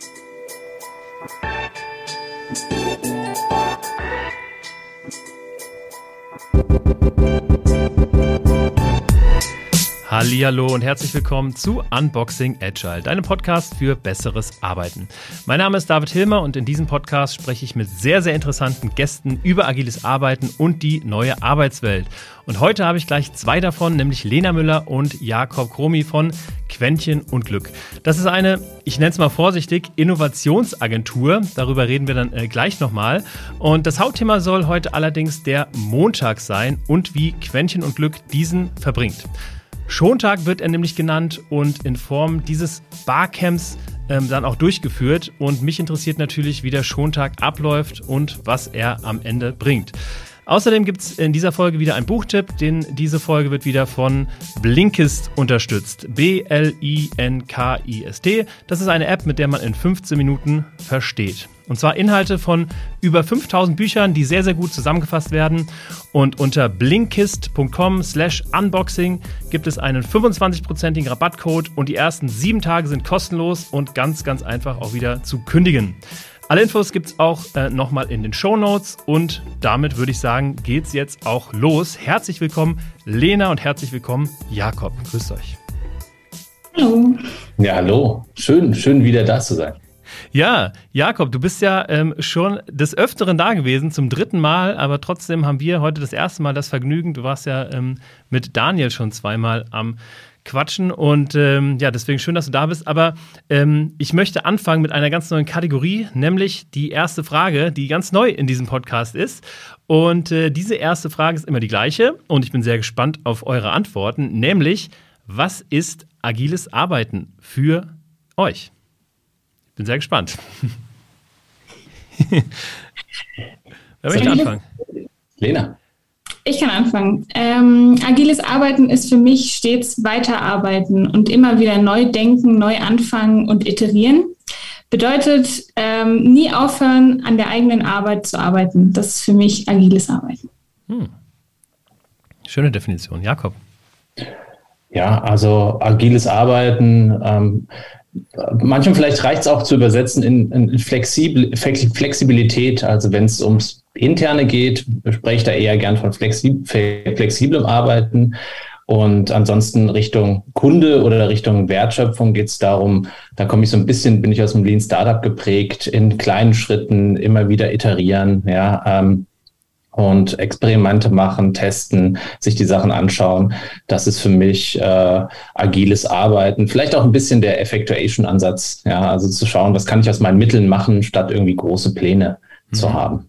Thank you. Hallo und herzlich willkommen zu Unboxing Agile, deinem Podcast für besseres Arbeiten. Mein Name ist David Hilmer und in diesem Podcast spreche ich mit sehr, sehr interessanten Gästen über agiles Arbeiten und die neue Arbeitswelt. Und heute habe ich gleich zwei davon, nämlich Lena Müller und Jakob Kromi von Quäntchen und Glück. Das ist eine, ich nenne es mal vorsichtig, Innovationsagentur. Darüber reden wir dann äh, gleich nochmal. Und das Hauptthema soll heute allerdings der Montag sein und wie Quäntchen und Glück diesen verbringt. Schontag wird er nämlich genannt und in Form dieses Barcamps ähm, dann auch durchgeführt. Und mich interessiert natürlich, wie der Schontag abläuft und was er am Ende bringt. Außerdem gibt es in dieser Folge wieder einen Buchtipp, denn diese Folge wird wieder von Blinkist unterstützt. B-L-I-N-K-I-S-T. Das ist eine App, mit der man in 15 Minuten versteht. Und zwar Inhalte von über 5000 Büchern, die sehr, sehr gut zusammengefasst werden. Und unter blinkist.com slash unboxing gibt es einen 25%igen Rabattcode und die ersten sieben Tage sind kostenlos und ganz, ganz einfach auch wieder zu kündigen. Alle Infos gibt es auch äh, nochmal in den Show Notes und damit würde ich sagen, geht's jetzt auch los. Herzlich willkommen, Lena und herzlich willkommen, Jakob. Grüßt euch. Hallo. Ja, hallo. Schön, schön wieder da zu sein. Ja, Jakob, du bist ja ähm, schon des Öfteren da gewesen, zum dritten Mal, aber trotzdem haben wir heute das erste Mal das Vergnügen. Du warst ja ähm, mit Daniel schon zweimal am quatschen. Und ähm, ja, deswegen schön, dass du da bist. Aber ähm, ich möchte anfangen mit einer ganz neuen Kategorie, nämlich die erste Frage, die ganz neu in diesem Podcast ist. Und äh, diese erste Frage ist immer die gleiche. Und ich bin sehr gespannt auf eure Antworten, nämlich, was ist agiles Arbeiten für euch? Ich bin sehr gespannt. Wer möchte anfangen? Lena. Ich kann anfangen. Ähm, agiles Arbeiten ist für mich stets weiterarbeiten und immer wieder neu denken, neu anfangen und iterieren. Bedeutet ähm, nie aufhören, an der eigenen Arbeit zu arbeiten. Das ist für mich agiles Arbeiten. Hm. Schöne Definition. Jakob. Ja, also agiles Arbeiten. Ähm, manchmal vielleicht reicht es auch zu übersetzen in, in Flexibilität. Also wenn es ums interne geht, spreche ich da eher gern von flexiblem Arbeiten. Und ansonsten Richtung Kunde oder Richtung Wertschöpfung geht es darum, da komme ich so ein bisschen, bin ich aus dem Lean Startup geprägt, in kleinen Schritten immer wieder iterieren, ja, ähm, und Experimente machen, testen, sich die Sachen anschauen. Das ist für mich äh, agiles Arbeiten. Vielleicht auch ein bisschen der Effectuation-Ansatz, ja, also zu schauen, was kann ich aus meinen Mitteln machen, statt irgendwie große Pläne mhm. zu haben.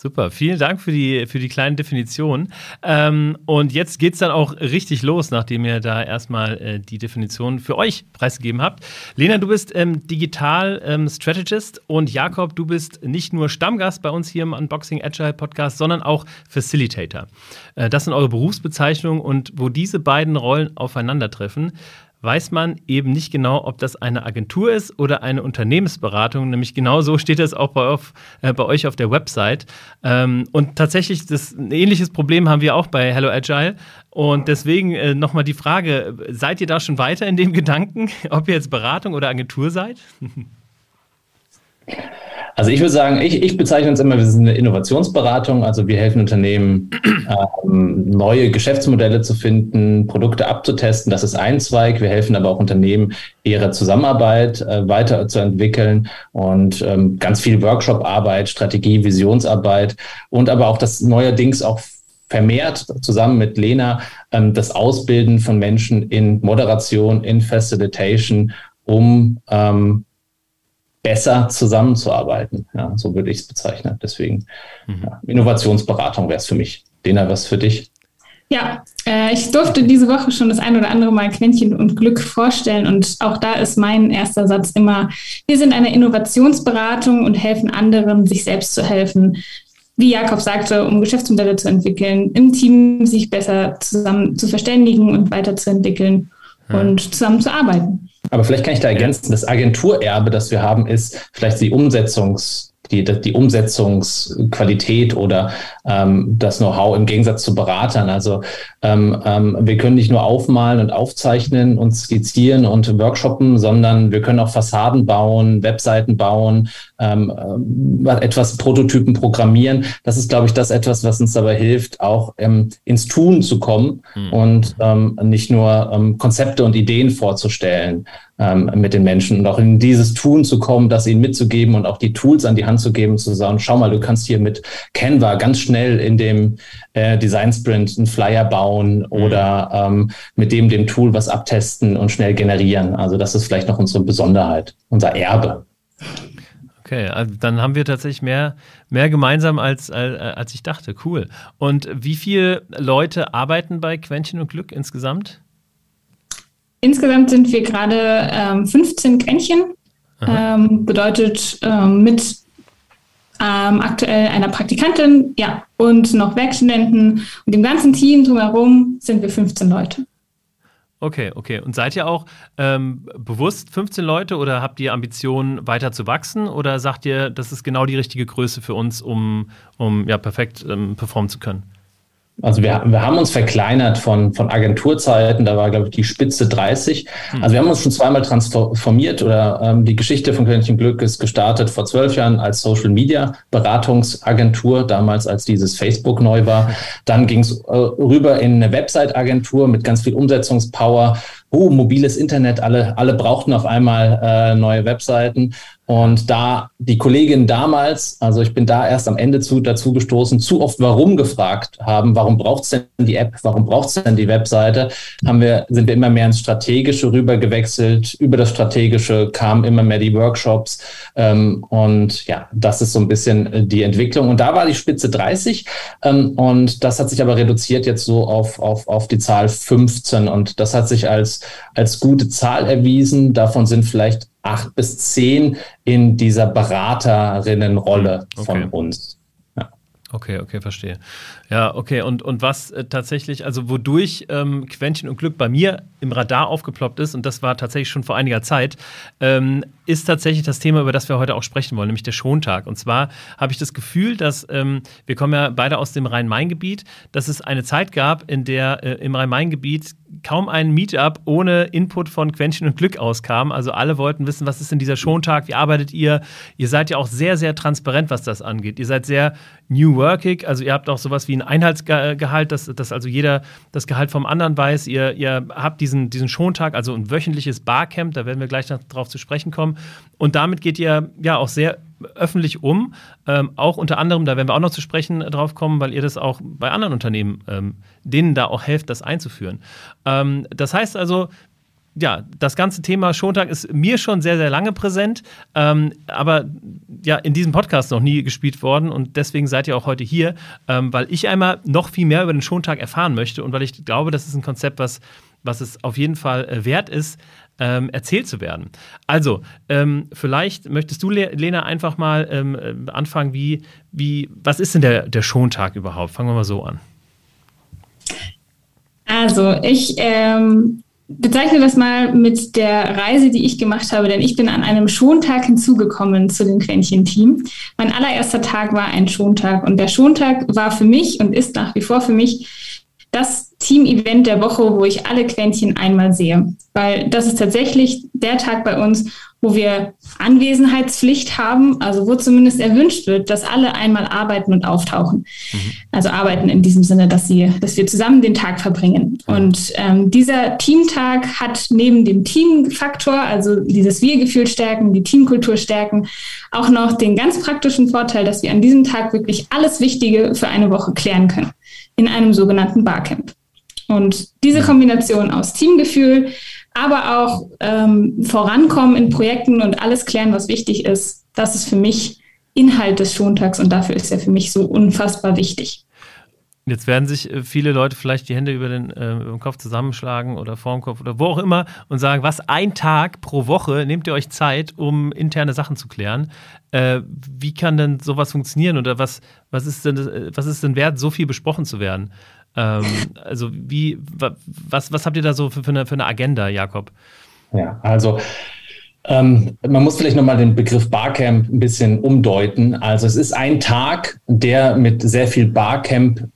Super, vielen Dank für die, für die kleinen Definitionen. Ähm, und jetzt geht es dann auch richtig los, nachdem ihr da erstmal äh, die Definition für euch preisgegeben habt. Lena, du bist ähm, Digital ähm, Strategist und Jakob, du bist nicht nur Stammgast bei uns hier im Unboxing Agile Podcast, sondern auch Facilitator. Äh, das sind eure Berufsbezeichnungen und wo diese beiden Rollen aufeinandertreffen, weiß man eben nicht genau, ob das eine Agentur ist oder eine Unternehmensberatung. Nämlich genau so steht es auch bei, auf, äh, bei euch auf der Website. Ähm, und tatsächlich, das, ein ähnliches Problem haben wir auch bei Hello Agile. Und deswegen äh, nochmal die Frage, seid ihr da schon weiter in dem Gedanken, ob ihr jetzt Beratung oder Agentur seid? Also ich würde sagen, ich, ich bezeichne uns immer, wir sind eine Innovationsberatung. Also wir helfen Unternehmen, ähm, neue Geschäftsmodelle zu finden, Produkte abzutesten. Das ist ein Zweig. Wir helfen aber auch Unternehmen, ihre Zusammenarbeit äh, weiterzuentwickeln und ähm, ganz viel Workshop-Arbeit, Strategie, Visionsarbeit und aber auch das neuerdings auch vermehrt zusammen mit Lena ähm, das Ausbilden von Menschen in Moderation, in Facilitation, um ähm, besser zusammenzuarbeiten. Ja, so würde ich es bezeichnen. Deswegen mhm. ja, Innovationsberatung wäre es für mich. Dena, was für dich? Ja, äh, ich durfte diese Woche schon das ein oder andere Mal Quäntchen und Glück vorstellen und auch da ist mein erster Satz immer, wir sind eine Innovationsberatung und helfen anderen, sich selbst zu helfen. Wie Jakob sagte, um Geschäftsmodelle zu entwickeln, im Team sich besser zusammen zu verständigen und weiterzuentwickeln ja. und zusammen zu arbeiten. Aber vielleicht kann ich da ergänzen, das Agenturerbe, das wir haben, ist vielleicht die Umsetzungs- die, die Umsetzungsqualität oder ähm, das Know-how im Gegensatz zu Beratern. Also ähm, ähm, wir können nicht nur aufmalen und aufzeichnen und skizzieren und workshoppen, sondern wir können auch Fassaden bauen, Webseiten bauen, ähm, äh, etwas Prototypen programmieren. Das ist, glaube ich, das etwas, was uns dabei hilft, auch ähm, ins Tun zu kommen mhm. und ähm, nicht nur ähm, Konzepte und Ideen vorzustellen ähm, mit den Menschen und auch in dieses Tun zu kommen, das ihnen mitzugeben und auch die Tools an die Hand zu geben, zu sagen, schau mal, du kannst hier mit Canva ganz schnell in dem äh, Design Sprint einen Flyer bauen oder ähm, mit dem dem Tool was abtesten und schnell generieren. Also das ist vielleicht noch unsere Besonderheit, unser Erbe. Okay, also dann haben wir tatsächlich mehr, mehr gemeinsam als, als, als ich dachte. Cool. Und wie viele Leute arbeiten bei Quäntchen und Glück insgesamt? Insgesamt sind wir gerade ähm, 15 Quäntchen. Ähm, bedeutet ähm, mit ähm, aktuell einer Praktikantin, ja, und noch Werkstudenten und dem ganzen Team drumherum sind wir 15 Leute. Okay, okay. Und seid ihr auch ähm, bewusst 15 Leute oder habt ihr Ambitionen, weiter zu wachsen? Oder sagt ihr, das ist genau die richtige Größe für uns, um, um ja, perfekt ähm, performen zu können? Also wir, wir haben uns verkleinert von, von Agenturzeiten, da war, glaube ich, die Spitze 30. Hm. Also wir haben uns schon zweimal transformiert oder ähm, die Geschichte von Quäntchen Glück ist gestartet vor zwölf Jahren als Social Media Beratungsagentur, damals als dieses Facebook neu war. Dann ging es äh, rüber in eine Website-Agentur mit ganz viel Umsetzungspower. Oh, mobiles Internet, alle, alle brauchten auf einmal äh, neue Webseiten. Und da die Kollegin damals, also ich bin da erst am Ende zu, dazu gestoßen, zu oft warum gefragt haben, warum braucht's denn die App, warum braucht's denn die Webseite, haben wir, sind wir immer mehr ins Strategische rüber gewechselt. Über das Strategische kamen immer mehr die Workshops. Ähm, und ja, das ist so ein bisschen die Entwicklung. Und da war die Spitze 30. Ähm, und das hat sich aber reduziert jetzt so auf, auf, auf die Zahl 15. Und das hat sich als, als gute Zahl erwiesen. Davon sind vielleicht acht bis zehn in dieser Beraterinnenrolle okay. von uns. Okay, okay, verstehe. Ja, okay. Und, und was äh, tatsächlich, also wodurch ähm, Quäntchen und Glück bei mir im Radar aufgeploppt ist, und das war tatsächlich schon vor einiger Zeit, ähm, ist tatsächlich das Thema, über das wir heute auch sprechen wollen, nämlich der Schontag. Und zwar habe ich das Gefühl, dass ähm, wir kommen ja beide aus dem Rhein-Main-Gebiet, dass es eine Zeit gab, in der äh, im Rhein-Main-Gebiet kaum ein Meetup ohne Input von Quäntchen und Glück auskam. Also alle wollten wissen, was ist denn dieser Schontag, wie arbeitet ihr? Ihr seid ja auch sehr, sehr transparent, was das angeht. Ihr seid sehr New Workig, also ihr habt auch sowas wie ein Einheitsgehalt, dass, dass also jeder das Gehalt vom anderen weiß. Ihr, ihr habt diesen, diesen Schontag, also ein wöchentliches Barcamp, da werden wir gleich noch drauf zu sprechen kommen. Und damit geht ihr ja auch sehr öffentlich um. Ähm, auch unter anderem, da werden wir auch noch zu sprechen drauf kommen, weil ihr das auch bei anderen Unternehmen, ähm, denen da auch helft, das einzuführen. Ähm, das heißt also, ja, das ganze Thema Schontag ist mir schon sehr, sehr lange präsent, ähm, aber ja, in diesem Podcast noch nie gespielt worden und deswegen seid ihr auch heute hier, ähm, weil ich einmal noch viel mehr über den Schontag erfahren möchte und weil ich glaube, das ist ein Konzept, was, was es auf jeden Fall äh, wert ist, ähm, erzählt zu werden. Also, ähm, vielleicht möchtest du, Lena, einfach mal ähm, äh, anfangen, wie, wie, was ist denn der, der Schontag überhaupt? Fangen wir mal so an. Also, ich ähm, bezeichne das mal mit der Reise, die ich gemacht habe, denn ich bin an einem Schontag hinzugekommen zu dem Quäntchen-Team. Mein allererster Tag war ein Schontag und der Schontag war für mich und ist nach wie vor für mich das Team-Event der Woche, wo ich alle Quäntchen einmal sehe. Weil das ist tatsächlich der Tag bei uns, wo wir Anwesenheitspflicht haben, also wo zumindest erwünscht wird, dass alle einmal arbeiten und auftauchen. Mhm. Also arbeiten in diesem Sinne, dass, sie, dass wir zusammen den Tag verbringen. Mhm. Und ähm, dieser Teamtag hat neben dem Teamfaktor, also dieses Wir-Gefühl stärken, die Teamkultur stärken, auch noch den ganz praktischen Vorteil, dass wir an diesem Tag wirklich alles Wichtige für eine Woche klären können in einem sogenannten Barcamp. Und diese Kombination aus Teamgefühl, aber auch ähm, Vorankommen in Projekten und alles klären, was wichtig ist, das ist für mich Inhalt des Schontags und dafür ist er für mich so unfassbar wichtig. Jetzt werden sich äh, viele Leute vielleicht die Hände über den, äh, über den Kopf zusammenschlagen oder vorm Kopf oder wo auch immer und sagen, was ein Tag pro Woche nehmt ihr euch Zeit, um interne Sachen zu klären. Äh, wie kann denn sowas funktionieren oder was, was, ist denn, äh, was ist denn wert, so viel besprochen zu werden? Ähm, also wie, was, was habt ihr da so für, für, eine, für eine Agenda, Jakob? Ja, also Ähm, man muss vielleicht nochmal den Begriff Barcamp ein bisschen umdeuten. Also es ist ein Tag, der mit sehr viel Barcamp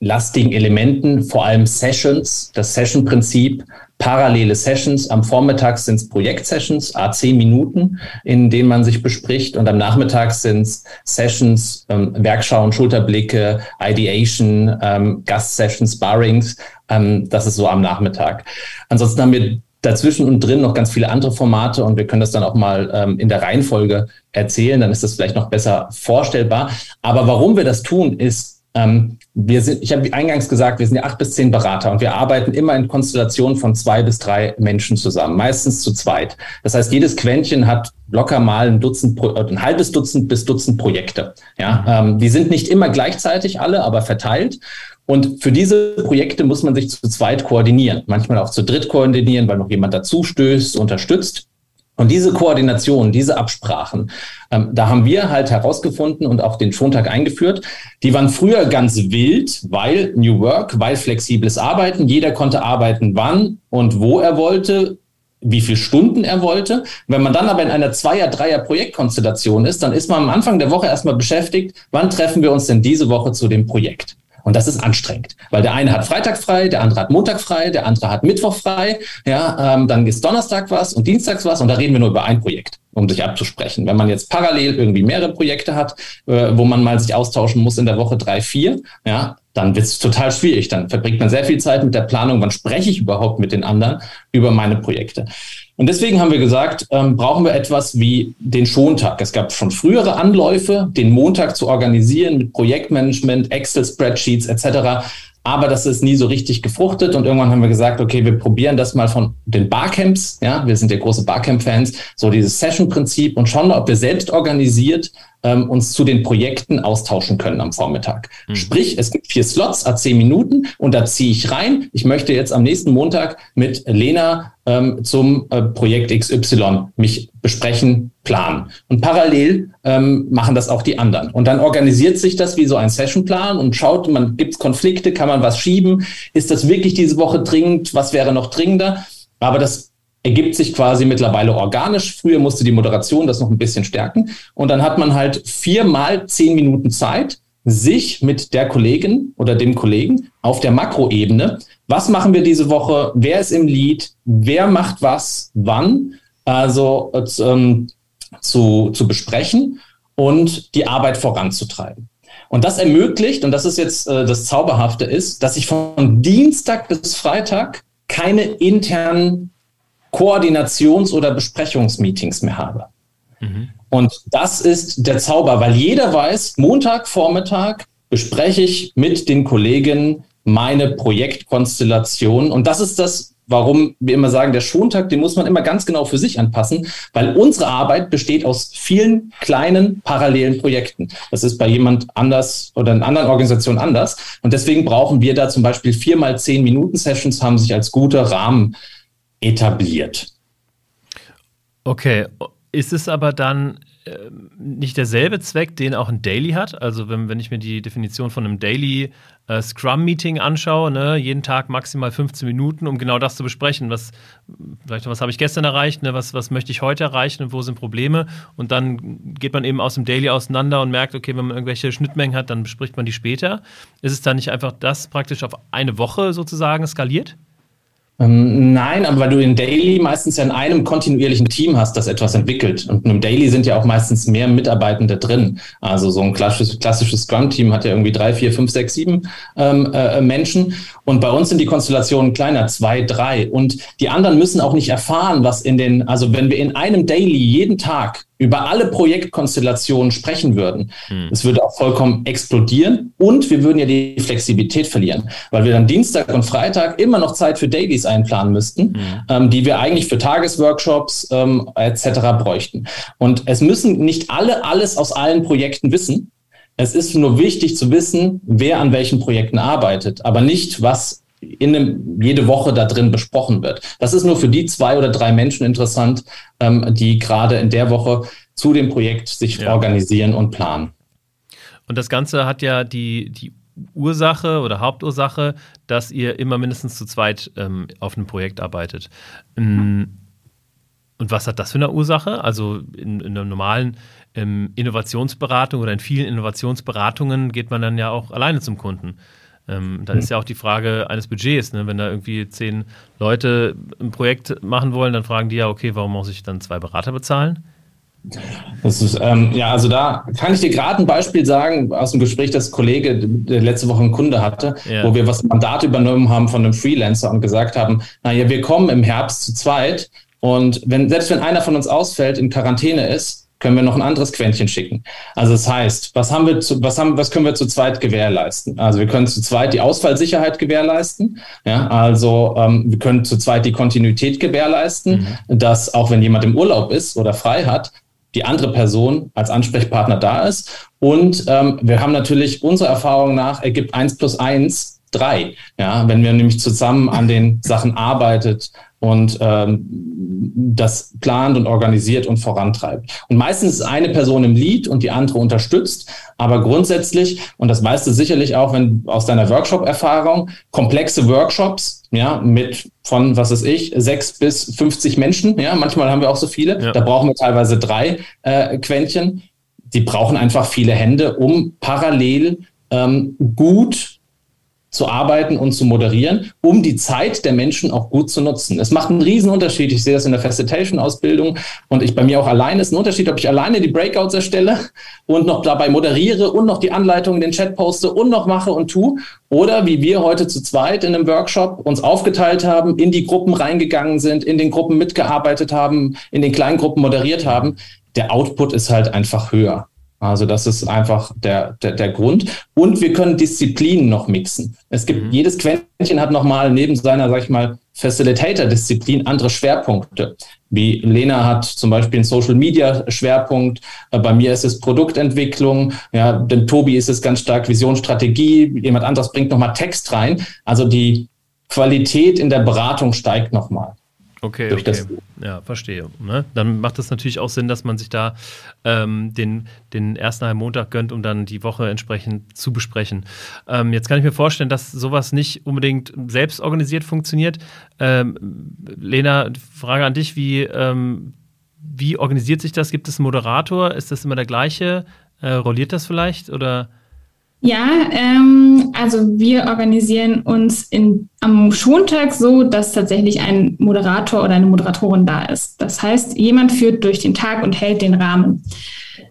lastigen Elementen, vor allem Sessions, das Session-Prinzip, parallele Sessions. Am Vormittag sind es Projektsessions, a 10 Minuten, in denen man sich bespricht. Und am Nachmittag sind es Sessions, ähm, Werkschauen, Schulterblicke, Ideation, ähm, Gast-Sessions, Sparrings. Ähm, das ist so am Nachmittag. Ansonsten haben wir dazwischen und drin noch ganz viele andere Formate und wir können das dann auch mal ähm, in der Reihenfolge erzählen, dann ist das vielleicht noch besser vorstellbar. Aber warum wir das tun, ist, wir sind, ich habe eingangs gesagt, wir sind ja acht bis zehn Berater und wir arbeiten immer in Konstellationen von zwei bis drei Menschen zusammen, meistens zu zweit. Das heißt, jedes Quäntchen hat locker mal ein Dutzend, ein halbes Dutzend bis Dutzend Projekte. Ja, mhm. ähm, die sind nicht immer gleichzeitig alle, aber verteilt. Und für diese Projekte muss man sich zu zweit koordinieren, manchmal auch zu dritt koordinieren, weil noch jemand dazu stößt, unterstützt. Und diese Koordination, diese Absprachen, ähm, da haben wir halt herausgefunden und auch den Schontag eingeführt. Die waren früher ganz wild, weil New Work, weil flexibles Arbeiten. Jeder konnte arbeiten, wann und wo er wollte, wie viele Stunden er wollte. Wenn man dann aber in einer Zweier-, Dreier-Projektkonstellation ist, dann ist man am Anfang der Woche erstmal beschäftigt, wann treffen wir uns denn diese Woche zu dem Projekt? Und das ist anstrengend, weil der eine hat Freitag frei, der andere hat Montag frei, der andere hat Mittwoch frei. Ja, ähm, dann ist Donnerstag was und Dienstags was und da reden wir nur über ein Projekt, um sich abzusprechen. Wenn man jetzt parallel irgendwie mehrere Projekte hat, äh, wo man mal sich austauschen muss in der Woche drei, vier, ja, dann wird es total schwierig. Dann verbringt man sehr viel Zeit mit der Planung, wann spreche ich überhaupt mit den anderen über meine Projekte. Und deswegen haben wir gesagt, ähm, brauchen wir etwas wie den Schontag. Es gab schon frühere Anläufe, den Montag zu organisieren mit Projektmanagement, Excel-Spreadsheets etc. Aber das ist nie so richtig gefruchtet. Und irgendwann haben wir gesagt, okay, wir probieren das mal von den Barcamps. Ja, wir sind ja große Barcamp-Fans. So dieses Session-Prinzip und schauen, ob wir selbst organisiert ähm, uns zu den Projekten austauschen können am Vormittag. Mhm. Sprich, es gibt vier Slots, a zehn Minuten und da ziehe ich rein. Ich möchte jetzt am nächsten Montag mit Lena ähm, zum äh, Projekt XY mich besprechen, planen. Und parallel ähm, machen das auch die anderen. Und dann organisiert sich das wie so ein Sessionplan und schaut, man gibt es Konflikte, kann man was schieben? Ist das wirklich diese Woche dringend? Was wäre noch dringender? Aber das ergibt sich quasi mittlerweile organisch. Früher musste die Moderation das noch ein bisschen stärken. Und dann hat man halt viermal zehn Minuten Zeit, sich mit der Kollegin oder dem Kollegen auf der Makroebene, was machen wir diese Woche, wer ist im Lead, wer macht was, wann, also ähm, zu, zu besprechen und die Arbeit voranzutreiben. Und das ermöglicht, und das ist jetzt äh, das Zauberhafte ist, dass ich von Dienstag bis Freitag keine internen Koordinations- oder Besprechungsmeetings mehr habe. Mhm. Und das ist der Zauber, weil jeder weiß, Montag, Vormittag bespreche ich mit den Kollegen meine Projektkonstellation. Und das ist das, warum wir immer sagen, der Schontag, den muss man immer ganz genau für sich anpassen, weil unsere Arbeit besteht aus vielen kleinen parallelen Projekten. Das ist bei jemand anders oder in anderen Organisationen anders. Und deswegen brauchen wir da zum Beispiel vier mal zehn Minuten Sessions, haben sich als guter Rahmen etabliert. Okay, ist es aber dann äh, nicht derselbe Zweck, den auch ein Daily hat? Also wenn, wenn ich mir die Definition von einem Daily äh, Scrum-Meeting anschaue, ne, jeden Tag maximal 15 Minuten, um genau das zu besprechen. Was, was habe ich gestern erreicht, ne, was, was möchte ich heute erreichen und wo sind Probleme? Und dann geht man eben aus dem Daily auseinander und merkt, okay, wenn man irgendwelche Schnittmengen hat, dann bespricht man die später. Ist es dann nicht einfach das praktisch auf eine Woche sozusagen skaliert? Ähm, nein, aber weil du in Daily meistens ja in einem kontinuierlichen Team hast, das etwas entwickelt. Und im Daily sind ja auch meistens mehr Mitarbeitende drin. Also so ein klassisches, klassisches Scrum-Team hat ja irgendwie drei, vier, fünf, sechs, sieben ähm, äh, Menschen. Und bei uns sind die Konstellationen kleiner, zwei, drei. Und die anderen müssen auch nicht erfahren, was in den, also wenn wir in einem Daily jeden Tag über alle Projektkonstellationen sprechen würden, hm. es würde auch vollkommen explodieren und wir würden ja die Flexibilität verlieren, weil wir dann Dienstag und Freitag immer noch Zeit für Dailies einplanen müssten, hm. ähm, die wir eigentlich für Tagesworkshops ähm, etc. bräuchten. Und es müssen nicht alle alles aus allen Projekten wissen. Es ist nur wichtig zu wissen, wer an welchen Projekten arbeitet, aber nicht, was in einem, jede Woche da drin besprochen wird. Das ist nur für die zwei oder drei Menschen interessant, ähm, die gerade in der Woche zu dem Projekt sich ja. organisieren und planen. Und das Ganze hat ja die, die Ursache oder Hauptursache, dass ihr immer mindestens zu zweit ähm, auf einem Projekt arbeitet. Ähm, Und was hat das für eine Ursache? Also in, in einer normalen ähm, Innovationsberatung oder in vielen Innovationsberatungen geht man dann ja auch alleine zum Kunden. Ähm, dann mhm. ist ja auch die Frage eines Budgets. Ne? Wenn da irgendwie zehn Leute ein Projekt machen wollen, dann fragen die ja, okay, warum muss ich dann zwei Berater bezahlen? Das ist, ähm, ja, also da kann ich dir gerade ein Beispiel sagen aus dem Gespräch, das Kollege der letzte Woche einen Kunde hatte, ja. wo wir was Mandat übernommen haben von einem Freelancer und gesagt haben, naja, wir kommen im Herbst zu zweit und wenn, selbst wenn einer von uns ausfällt, in Quarantäne ist, können wir noch ein anderes Quäntchen schicken. Also das heißt, was haben wir zu, was haben, was können wir zu zweit gewährleisten? Also wir können zu zweit die Ausfallsicherheit gewährleisten. Ja, also ähm, wir können zu zweit die Kontinuität gewährleisten, mhm. dass auch wenn jemand im Urlaub ist oder frei hat, die andere Person als Ansprechpartner da ist. Und ähm, wir haben natürlich unserer Erfahrung nach ergibt eins plus eins drei. Ja, wenn wir nämlich zusammen an den Sachen arbeitet und ähm, das plant und organisiert und vorantreibt. Und meistens ist eine Person im Lead und die andere unterstützt, aber grundsätzlich, und das weißt du sicherlich auch, wenn aus deiner Workshop-Erfahrung, komplexe Workshops, ja, mit von, was weiß ich, sechs bis 50 Menschen, ja, manchmal haben wir auch so viele, ja. da brauchen wir teilweise drei äh, Quäntchen, die brauchen einfach viele Hände, um parallel ähm, gut zu arbeiten und zu moderieren, um die Zeit der Menschen auch gut zu nutzen. Es macht einen riesen Unterschied. Ich sehe das in der Facilitation-Ausbildung und ich bei mir auch alleine. Ist ein Unterschied, ob ich alleine die Breakouts erstelle und noch dabei moderiere und noch die Anleitungen den Chat poste und noch mache und tue oder wie wir heute zu zweit in einem Workshop uns aufgeteilt haben, in die Gruppen reingegangen sind, in den Gruppen mitgearbeitet haben, in den kleinen Gruppen moderiert haben. Der Output ist halt einfach höher. Also das ist einfach der, der, der Grund. Und wir können Disziplinen noch mixen. Es gibt, mhm. jedes Quäntchen hat nochmal neben seiner, sag ich mal, Facilitator-Disziplin andere Schwerpunkte. Wie Lena hat zum Beispiel einen Social-Media-Schwerpunkt. Äh, bei mir ist es Produktentwicklung. Ja, denn Tobi ist es ganz stark Visionsstrategie. Jemand anderes bringt nochmal Text rein. Also die Qualität in der Beratung steigt nochmal. Okay, okay. ja, verstehe. Ne? Dann macht es natürlich auch Sinn, dass man sich da ähm, den, den ersten halben Montag gönnt, um dann die Woche entsprechend zu besprechen. Ähm, jetzt kann ich mir vorstellen, dass sowas nicht unbedingt selbst organisiert funktioniert. Ähm, Lena, Frage an dich, wie, ähm, wie organisiert sich das? Gibt es einen Moderator? Ist das immer der gleiche? Äh, rolliert das vielleicht oder? Ja, ähm, also wir organisieren uns in, am Schontag so, dass tatsächlich ein Moderator oder eine Moderatorin da ist. Das heißt, jemand führt durch den Tag und hält den Rahmen.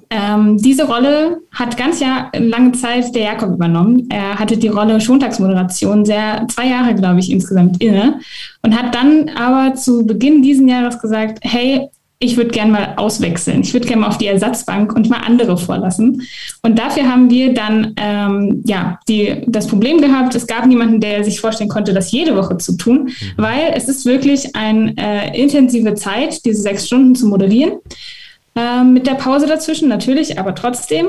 Ähm, diese Rolle hat ganz ja, lange Zeit der Jakob übernommen. Er hatte die Rolle Schontagsmoderation sehr, zwei Jahre, glaube ich, insgesamt inne und hat dann aber zu Beginn diesen Jahres gesagt, hey, ich würde gerne mal auswechseln. Ich würde gerne mal auf die Ersatzbank und mal andere vorlassen. Und dafür haben wir dann ähm, ja die, das Problem gehabt, es gab niemanden, der sich vorstellen konnte, das jede Woche zu tun, mhm. weil es ist wirklich eine äh, intensive Zeit, diese sechs Stunden zu moderieren. Äh, mit der Pause dazwischen natürlich, aber trotzdem.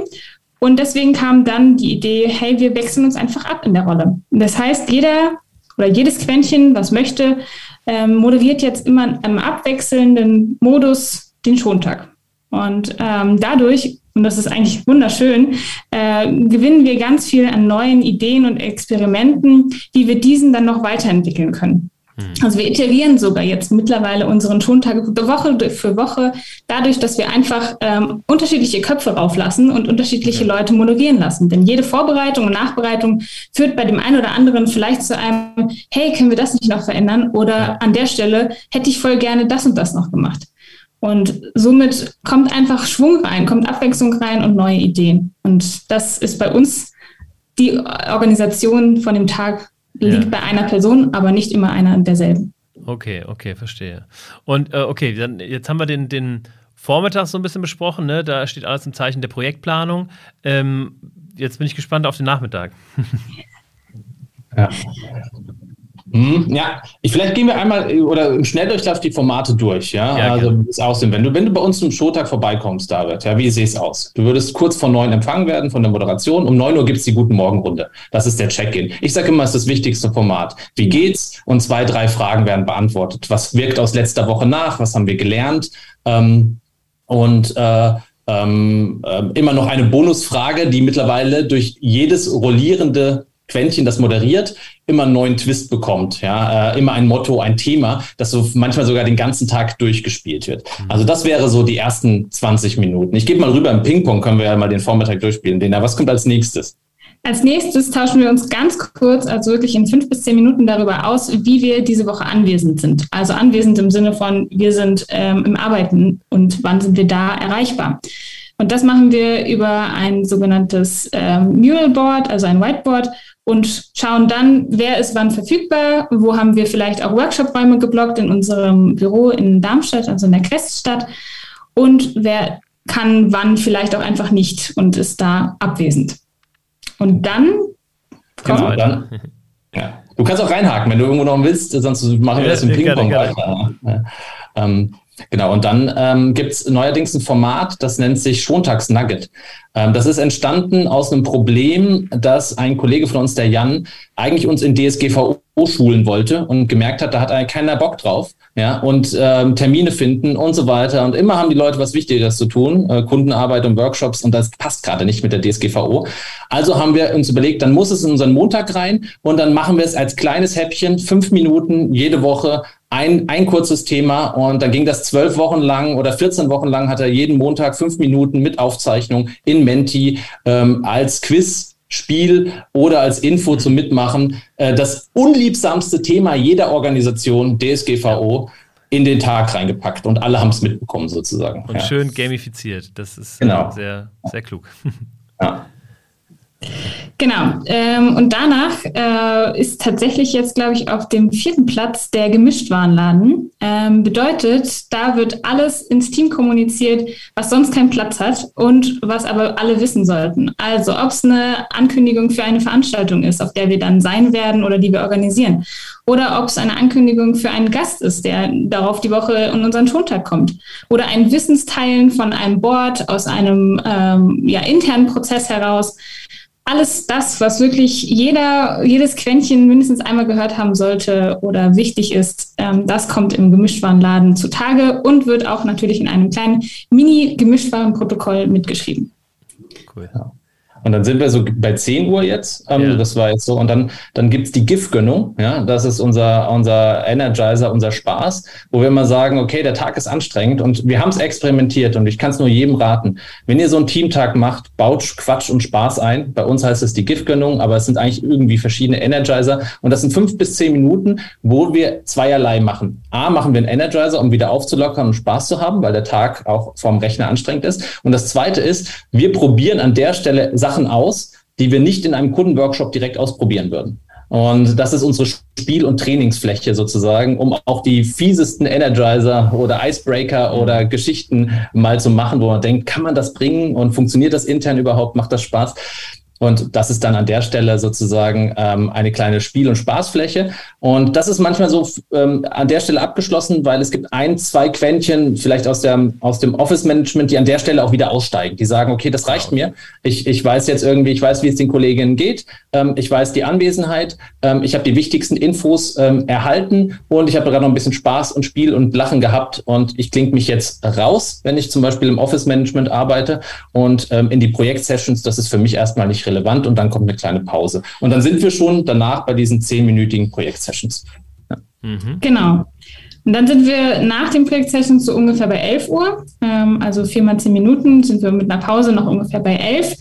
Und deswegen kam dann die Idee, hey, wir wechseln uns einfach ab in der Rolle. Das heißt, jeder oder jedes Quäntchen, was möchte, ähm, moderiert jetzt immer im abwechselnden Modus den Schontag. Und ähm, dadurch, und das ist eigentlich wunderschön, äh, gewinnen wir ganz viel an neuen Ideen und Experimenten, wie wir diesen dann noch weiterentwickeln können. Hm. Also wir iterieren sogar jetzt mittlerweile unseren Tontag Woche für Woche, dadurch, dass wir einfach ähm, unterschiedliche Köpfe rauflassen und unterschiedliche ja. Leute moderieren lassen. Denn jede Vorbereitung und Nachbereitung führt bei dem einen oder anderen vielleicht zu einem, hey, können wir das nicht noch verändern? Oder ja. an der Stelle hätte ich voll gerne das und das noch gemacht. Und somit kommt einfach Schwung rein, kommt Abwechslung rein und neue Ideen. Und das ist bei uns die Organisation von dem Tag liegt ja. bei einer Person, aber nicht immer einer und derselben. Okay, okay, verstehe. Und äh, okay, dann jetzt haben wir den, den Vormittag so ein bisschen besprochen, ne? Da steht alles im Zeichen der Projektplanung. Ähm, jetzt bin ich gespannt auf den Nachmittag. ja. Hm, ja, ich, vielleicht gehen wir einmal äh, oder im Schnelldurchlauf die Formate durch, ja. ja also wie es aussehen. Wenn du, wenn du bei uns zum Showtag vorbeikommst, David, ja, wie sieht es aus? Du würdest kurz vor neun empfangen werden von der Moderation. Um neun Uhr gibt es die Guten Morgenrunde. Das ist der Check-in. Ich sage immer, es ist das wichtigste Format. Wie geht's? Und zwei, drei Fragen werden beantwortet. Was wirkt aus letzter Woche nach? Was haben wir gelernt? Ähm, und äh, ähm, äh, immer noch eine Bonusfrage, die mittlerweile durch jedes rollierende Quäntchen, das moderiert, immer einen neuen Twist bekommt, ja, äh, immer ein Motto, ein Thema, das so manchmal sogar den ganzen Tag durchgespielt wird. Mhm. Also das wäre so die ersten 20 Minuten. Ich gebe mal rüber im Ping-Pong, können wir ja mal den Vormittag durchspielen. Dena, was kommt als nächstes? Als nächstes tauschen wir uns ganz kurz, also wirklich in fünf bis zehn Minuten darüber aus, wie wir diese Woche anwesend sind. Also anwesend im Sinne von, wir sind ähm, im Arbeiten und wann sind wir da erreichbar. Und das machen wir über ein sogenanntes ähm, Mural Board, also ein Whiteboard und schauen dann, wer ist wann verfügbar, wo haben wir vielleicht auch Workshop-Räume geblockt in unserem Büro in Darmstadt, also in der Queststadt und wer kann wann vielleicht auch einfach nicht und ist da abwesend. Und dann kommt. Genau, dann. Ja. Du kannst auch reinhaken, wenn du irgendwo noch willst, sonst machen wir das im Ping-Pong weiter. Ja. Ähm, genau, und dann ähm, gibt es neuerdings ein Format, das nennt sich Schontags-Nugget. Ähm, das ist entstanden aus einem Problem, dass ein Kollege von uns, der Jan, eigentlich uns in DSGVO schulen wollte und gemerkt hat, da hat eigentlich keiner Bock drauf, ja, und ähm, Termine finden und so weiter. Und immer haben die Leute was Wichtigeres zu tun, äh, Kundenarbeit und Workshops, und das passt gerade nicht mit der DSGVO. Also haben wir uns überlegt, dann muss es in unseren Montag rein und dann machen wir es als kleines Häppchen, fünf Minuten jede Woche ein, ein kurzes Thema und dann ging das zwölf Wochen lang oder 14 Wochen lang hat er jeden Montag fünf Minuten mit Aufzeichnung in Menti ähm, als Quiz Spiel oder als Info zum Mitmachen äh, das unliebsamste Thema jeder Organisation, DSGVO, in den Tag reingepackt und alle haben es mitbekommen sozusagen. Und ja. schön gamifiziert. Das ist genau. sehr, sehr klug. Ja. Genau. Ähm, und danach äh, ist tatsächlich jetzt, glaube ich, auf dem vierten Platz der Gemischtwarenladen. Ähm, bedeutet, da wird alles ins Team kommuniziert, was sonst keinen Platz hat und was aber alle wissen sollten. Also, ob es eine Ankündigung für eine Veranstaltung ist, auf der wir dann sein werden oder die wir organisieren. Oder ob es eine Ankündigung für einen Gast ist, der darauf die Woche in unseren Tontag kommt. Oder ein Wissensteilen von einem Board aus einem ähm, ja, internen Prozess heraus alles das, was wirklich jeder, jedes Quäntchen mindestens einmal gehört haben sollte oder wichtig ist, ähm, das kommt im Gemischtwarenladen zutage und wird auch natürlich in einem kleinen Mini-Gemischtwarenprotokoll mitgeschrieben. Cool. Ja. Und dann sind wir so bei 10 Uhr jetzt. Ähm, ja. Das war jetzt so. Und dann, dann gibt's die GIF-Gönnung. Ja, das ist unser, unser Energizer, unser Spaß, wo wir immer sagen, okay, der Tag ist anstrengend und wir haben es experimentiert und ich kann es nur jedem raten. Wenn ihr so einen Teamtag macht, baut Quatsch und Spaß ein. Bei uns heißt es die GIF-Gönnung, aber es sind eigentlich irgendwie verschiedene Energizer. Und das sind fünf bis zehn Minuten, wo wir zweierlei machen. A, machen wir einen Energizer, um wieder aufzulockern und Spaß zu haben, weil der Tag auch vom Rechner anstrengend ist. Und das zweite ist, wir probieren an der Stelle Sachen Sachen aus, die wir nicht in einem Kundenworkshop direkt ausprobieren würden. Und das ist unsere Spiel- und Trainingsfläche sozusagen, um auch die fiesesten Energizer oder Icebreaker oder Geschichten mal zu machen, wo man denkt, kann man das bringen und funktioniert das intern überhaupt, macht das Spaß? Und das ist dann an der Stelle sozusagen ähm, eine kleine Spiel- und Spaßfläche. Und das ist manchmal so ähm, an der Stelle abgeschlossen, weil es gibt ein, zwei Quäntchen vielleicht aus, der, aus dem Office-Management, die an der Stelle auch wieder aussteigen. Die sagen, okay, das reicht mir. Ich, ich weiß jetzt irgendwie, ich weiß, wie es den Kolleginnen geht. Ähm, ich weiß die Anwesenheit. Ähm, ich habe die wichtigsten Infos ähm, erhalten und ich habe gerade noch ein bisschen Spaß und Spiel und Lachen gehabt. Und ich klinge mich jetzt raus, wenn ich zum Beispiel im Office-Management arbeite und ähm, in die Projektsessions. Das ist für mich erstmal nicht relevant und dann kommt eine kleine Pause. Und dann sind wir schon danach bei diesen zehnminütigen Projektsessions. Ja. Mhm. Genau. Und dann sind wir nach den Projektsessions so ungefähr bei 11 Uhr, ähm, also viermal zehn Minuten, sind wir mit einer Pause noch ungefähr bei 11.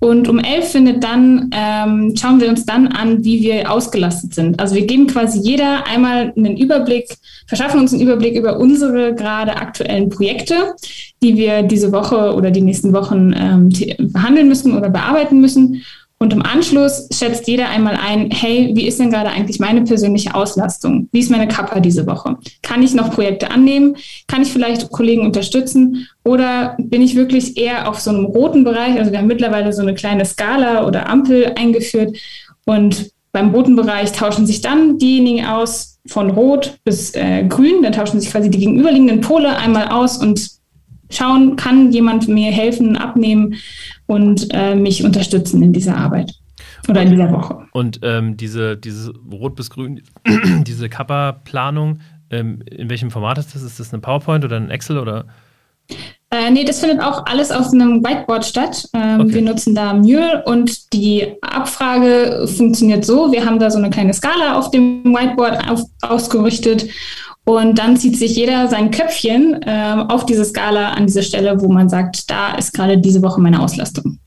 Und um 11 findet dann, ähm, schauen wir uns dann an, wie wir ausgelastet sind. Also wir geben quasi jeder einmal einen Überblick, verschaffen uns einen Überblick über unsere gerade aktuellen Projekte, die wir diese Woche oder die nächsten Wochen ähm, behandeln müssen oder bearbeiten müssen. Und im Anschluss schätzt jeder einmal ein, hey, wie ist denn gerade eigentlich meine persönliche Auslastung? Wie ist meine Kappa diese Woche? Kann ich noch Projekte annehmen? Kann ich vielleicht Kollegen unterstützen? Oder bin ich wirklich eher auf so einem roten Bereich? Also wir haben mittlerweile so eine kleine Skala oder Ampel eingeführt. Und beim roten Bereich tauschen sich dann diejenigen aus von rot bis äh, grün. Dann tauschen sich quasi die gegenüberliegenden Pole einmal aus und schauen, kann jemand mir helfen, abnehmen und äh, mich unterstützen in dieser Arbeit oder in dieser Woche. Und ähm, diese, diese Rot bis Grün, diese Kappa-Planung, ähm, in welchem Format ist das? Ist das eine PowerPoint oder ein Excel oder? Äh, nee, das findet auch alles auf einem Whiteboard statt. Ähm, okay. Wir nutzen da Mule und die Abfrage funktioniert so. Wir haben da so eine kleine Skala auf dem Whiteboard auf, ausgerichtet und dann zieht sich jeder sein Köpfchen äh, auf diese Skala an diese Stelle, wo man sagt, da ist gerade diese Woche meine Auslastung.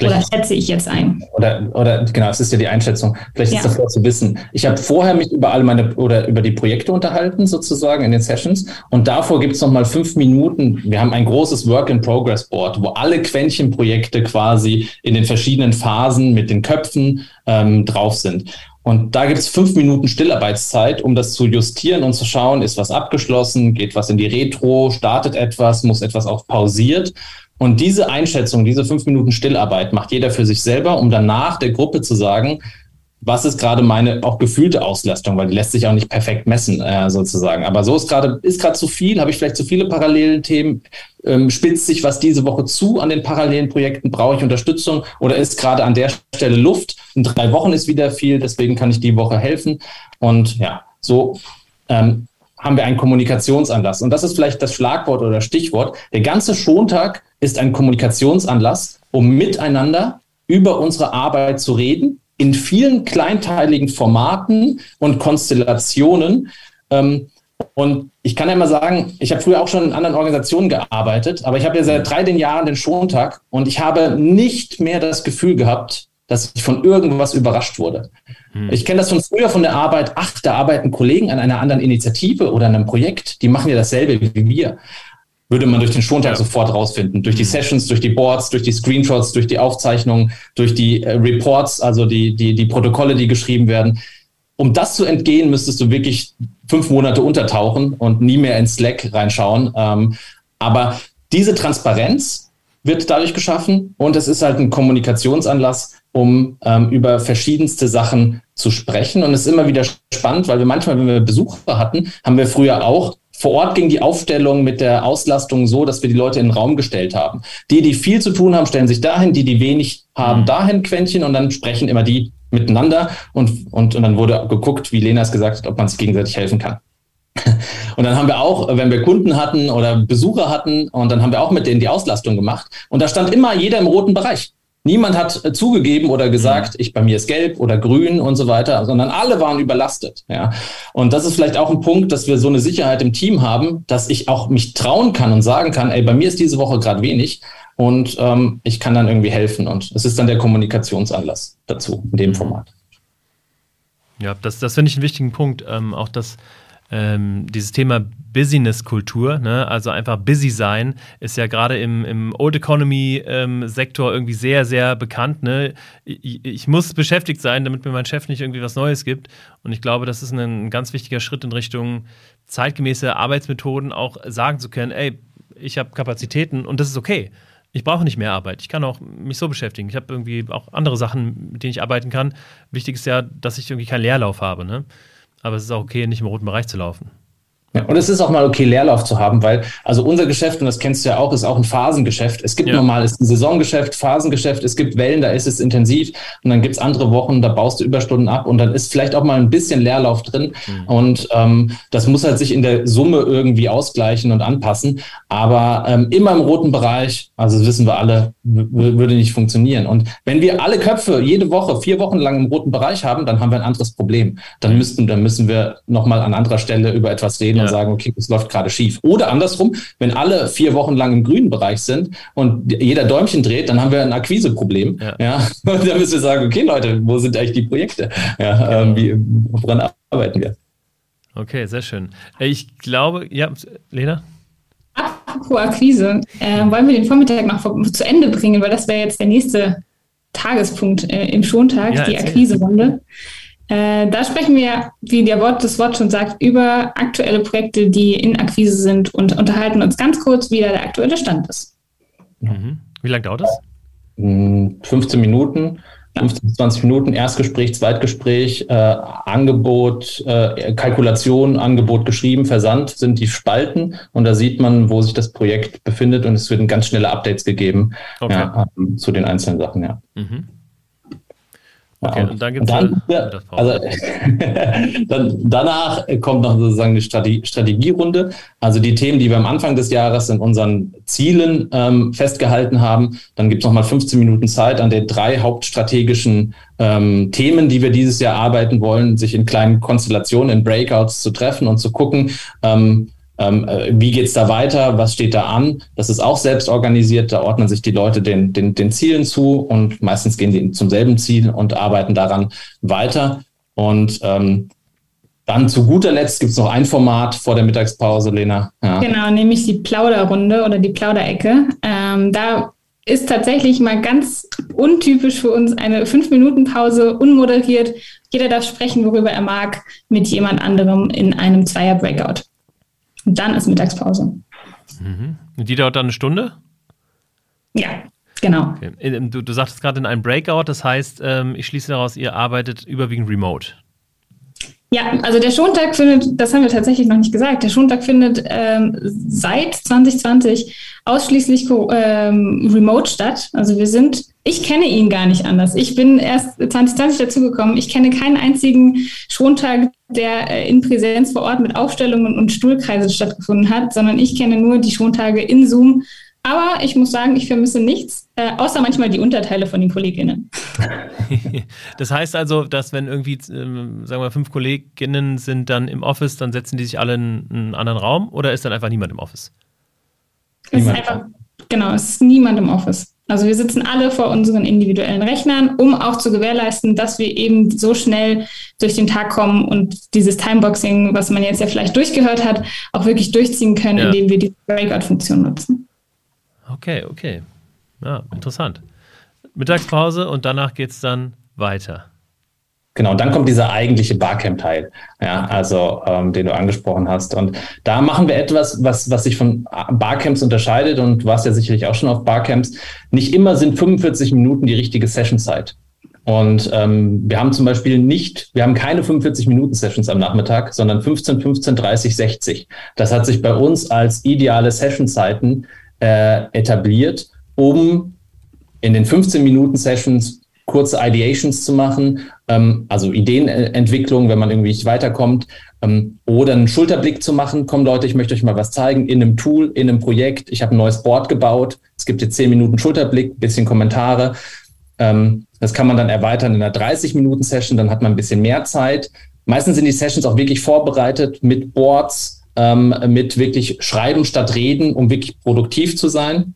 Vielleicht, oder schätze ich jetzt ein? Oder, oder genau, es ist ja die Einschätzung. Vielleicht ja. ist davor zu wissen. Ich habe vorher mich über alle meine oder über die Projekte unterhalten, sozusagen in den Sessions. Und davor gibt es nochmal fünf Minuten. Wir haben ein großes Work-in-Progress-Board, wo alle Quäntchenprojekte quasi in den verschiedenen Phasen mit den Köpfen ähm, drauf sind. Und da gibt es fünf Minuten Stillarbeitszeit, um das zu justieren und zu schauen, ist was abgeschlossen, geht was in die Retro, startet etwas, muss etwas auch pausiert. Und diese Einschätzung, diese fünf Minuten Stillarbeit macht jeder für sich selber, um danach der Gruppe zu sagen, was ist gerade meine auch gefühlte Auslastung, weil die lässt sich auch nicht perfekt messen, äh, sozusagen. Aber so ist gerade, ist gerade zu viel, habe ich vielleicht zu viele parallele Themen, ähm, spitzt sich was diese Woche zu an den parallelen Projekten, brauche ich Unterstützung oder ist gerade an der Stelle Luft? In drei Wochen ist wieder viel, deswegen kann ich die Woche helfen. Und ja, so ähm, haben wir einen Kommunikationsanlass. Und das ist vielleicht das Schlagwort oder Stichwort. Der ganze Schontag ist ein Kommunikationsanlass, um miteinander über unsere Arbeit zu reden, in vielen kleinteiligen Formaten und Konstellationen. Ähm, und ich kann ja mal sagen, ich habe früher auch schon in anderen Organisationen gearbeitet, aber ich habe ja seit 13 Jahren den Schontag und ich habe nicht mehr das Gefühl gehabt, dass ich von irgendwas überrascht wurde. Hm. Ich kenne das von früher von der Arbeit, ach, da arbeiten Kollegen an einer anderen Initiative oder einem Projekt, die machen ja dasselbe wie wir würde man durch den Schontag ja. sofort rausfinden. Durch die mhm. Sessions, durch die Boards, durch die Screenshots, durch die Aufzeichnungen, durch die äh, Reports, also die, die, die Protokolle, die geschrieben werden. Um das zu entgehen, müsstest du wirklich fünf Monate untertauchen und nie mehr in Slack reinschauen. Ähm, aber diese Transparenz wird dadurch geschaffen und es ist halt ein Kommunikationsanlass, um ähm, über verschiedenste Sachen zu sprechen. Und es ist immer wieder spannend, weil wir manchmal, wenn wir Besucher hatten, haben wir früher auch vor Ort ging die Aufstellung mit der Auslastung so, dass wir die Leute in den Raum gestellt haben. Die, die viel zu tun haben, stellen sich dahin, die, die wenig haben, mhm. dahin Quäntchen und dann sprechen immer die miteinander und, und, und dann wurde geguckt, wie Lena es gesagt hat, ob man sich gegenseitig helfen kann. Und dann haben wir auch, wenn wir Kunden hatten oder Besucher hatten, und dann haben wir auch mit denen die Auslastung gemacht. Und da stand immer jeder im roten Bereich. Niemand hat äh, zugegeben oder gesagt, mhm. ich bei mir ist gelb oder grün und so weiter, sondern alle waren überlastet. Ja. Und das ist vielleicht auch ein Punkt, dass wir so eine Sicherheit im Team haben, dass ich auch mich trauen kann und sagen kann, ey, bei mir ist diese Woche gerade wenig und ähm, ich kann dann irgendwie helfen. Und es ist dann der Kommunikationsanlass dazu in dem Format. Ja, das, das finde ich einen wichtigen Punkt. Ähm, auch das ähm, dieses Thema Business-Kultur, ne? also einfach busy sein, ist ja gerade im, im Old Economy-Sektor ähm, irgendwie sehr, sehr bekannt. Ne? Ich, ich, muss beschäftigt sein, damit mir mein Chef nicht irgendwie was Neues gibt. Und ich glaube, das ist ein, ein ganz wichtiger Schritt in Richtung zeitgemäße Arbeitsmethoden, auch sagen zu können, ey, ich habe Kapazitäten und das ist okay. Ich brauche nicht mehr Arbeit. Ich kann auch mich so beschäftigen. Ich habe irgendwie auch andere Sachen, mit denen ich arbeiten kann. Wichtig ist ja, dass ich irgendwie keinen Leerlauf habe. Ne? aber es ist auch okay, nicht im roten Bereich zu laufen. Ja, und es ist auch mal okay, Leerlauf zu haben, weil, also unser Geschäft, und das kennst du ja auch, ist auch ein Phasengeschäft. Es gibt ja. normal, es ist ein Saisongeschäft, Phasengeschäft, es gibt Wellen, da ist es intensiv und dann gibt's andere Wochen, da baust du Überstunden ab und dann ist vielleicht auch mal ein bisschen Leerlauf drin. Mhm. Und ähm, das muss halt sich in der Summe irgendwie ausgleichen und anpassen. Aber ähm, immer im roten Bereich, also das wissen wir alle, würde nicht funktionieren. Und wenn wir alle Köpfe jede Woche, vier Wochen lang im roten Bereich haben, dann haben wir ein anderes Problem. Dann müssten, dann müssen wir nochmal an anderer Stelle über etwas reden ja. und sagen, okay, das läuft gerade schief. Oder andersrum, wenn alle vier Wochen lang im grünen Bereich sind und jeder Däumchen dreht, dann haben wir ein Akquiseproblem. Ja. ja. Und dann müssen wir sagen, okay, Leute, wo sind eigentlich die Projekte? Ja, ähm, wie, woran arbeiten wir? Okay, sehr schön. Ich glaube, ja, Lena? Apropos Akquise, äh, wollen wir den Vormittag noch zu Ende bringen, weil das wäre jetzt der nächste Tagespunkt äh, im Schontag, ja, die Akquise-Runde. Äh, da sprechen wir, wie der Wort, das Wort schon sagt, über aktuelle Projekte, die in Akquise sind und unterhalten uns ganz kurz, wie da der aktuelle Stand ist. Mhm. Wie lange dauert das? 15 hm, Minuten. 15 bis 20 Minuten, Erstgespräch, Zweitgespräch, äh, Angebot, äh, Kalkulation, Angebot geschrieben, Versand sind die Spalten und da sieht man, wo sich das Projekt befindet und es werden ganz schnelle Updates gegeben okay. ja, ähm, zu den einzelnen Sachen, ja. Mhm. Okay, und dann gibt es dann, also, dann, danach kommt noch sozusagen eine Strategie, Strategierunde. Also die Themen, die wir am Anfang des Jahres in unseren Zielen ähm, festgehalten haben. Dann gibt es nochmal 15 Minuten Zeit, an den drei hauptstrategischen ähm, Themen, die wir dieses Jahr arbeiten wollen, sich in kleinen Konstellationen, in Breakouts zu treffen und zu gucken, ähm, ähm, äh, wie geht's da weiter? Was steht da an? Das ist auch selbst organisiert. Da ordnen sich die Leute den, den, den Zielen zu und meistens gehen die zum selben Ziel und arbeiten daran weiter. Und ähm, dann zu guter Letzt gibt es noch ein Format vor der Mittagspause, Lena. Ja. Genau, nämlich die Plauderrunde oder die Plauderecke. Ähm, da ist tatsächlich mal ganz untypisch für uns eine Fünf-Minuten-Pause, unmoderiert. Jeder darf sprechen, worüber er mag, mit jemand anderem in einem Zweier-Breakout. Und dann ist Mittagspause. Mhm. Und die dauert dann eine Stunde? Ja, genau. Okay. Du, du sagtest gerade in einem Breakout, das heißt, ähm, ich schließe daraus, ihr arbeitet überwiegend remote. Ja, also der Schontag findet, das haben wir tatsächlich noch nicht gesagt, der Schontag findet ähm, seit 2020 ausschließlich ähm, remote statt. Also wir sind, ich kenne ihn gar nicht anders. Ich bin erst 2020 dazugekommen. Ich kenne keinen einzigen Schontag, der äh, in Präsenz vor Ort mit Aufstellungen und Stuhlkreisen stattgefunden hat, sondern ich kenne nur die Schontage in Zoom aber ich muss sagen, ich vermisse nichts, äh, außer manchmal die Unterteile von den Kolleginnen. das heißt also, dass wenn irgendwie, ähm, sagen wir, fünf Kolleginnen sind dann im Office, dann setzen die sich alle in einen anderen Raum oder ist dann einfach niemand im Office? Es ist einfach, genau, es ist niemand im Office. Also wir sitzen alle vor unseren individuellen Rechnern, um auch zu gewährleisten, dass wir eben so schnell durch den Tag kommen und dieses Timeboxing, was man jetzt ja vielleicht durchgehört hat, auch wirklich durchziehen können, ja. indem wir die Breakout-Funktion nutzen. Okay, okay. Ja, interessant. Mittagspause und danach geht es dann weiter. Genau, dann kommt dieser eigentliche Barcamp-Teil, ja, also ähm, den du angesprochen hast. Und da machen wir etwas, was, was sich von Barcamps unterscheidet. Und du warst ja sicherlich auch schon auf Barcamps. Nicht immer sind 45 Minuten die richtige Sessionzeit. Und ähm, wir haben zum Beispiel nicht, wir haben keine 45 Minuten Sessions am Nachmittag, sondern 15, 15, 30, 60. Das hat sich bei uns als ideale Sessionzeiten äh, etabliert, um in den 15 Minuten Sessions kurze Ideations zu machen, ähm, also Ideenentwicklung, wenn man irgendwie nicht weiterkommt, ähm, oder einen Schulterblick zu machen. Komm Leute, ich möchte euch mal was zeigen in einem Tool, in einem Projekt. Ich habe ein neues Board gebaut. Es gibt jetzt 10 Minuten Schulterblick, bisschen Kommentare. Ähm, das kann man dann erweitern in einer 30 Minuten Session, dann hat man ein bisschen mehr Zeit. Meistens sind die Sessions auch wirklich vorbereitet mit Boards, ähm, mit wirklich Schreiben statt Reden, um wirklich produktiv zu sein.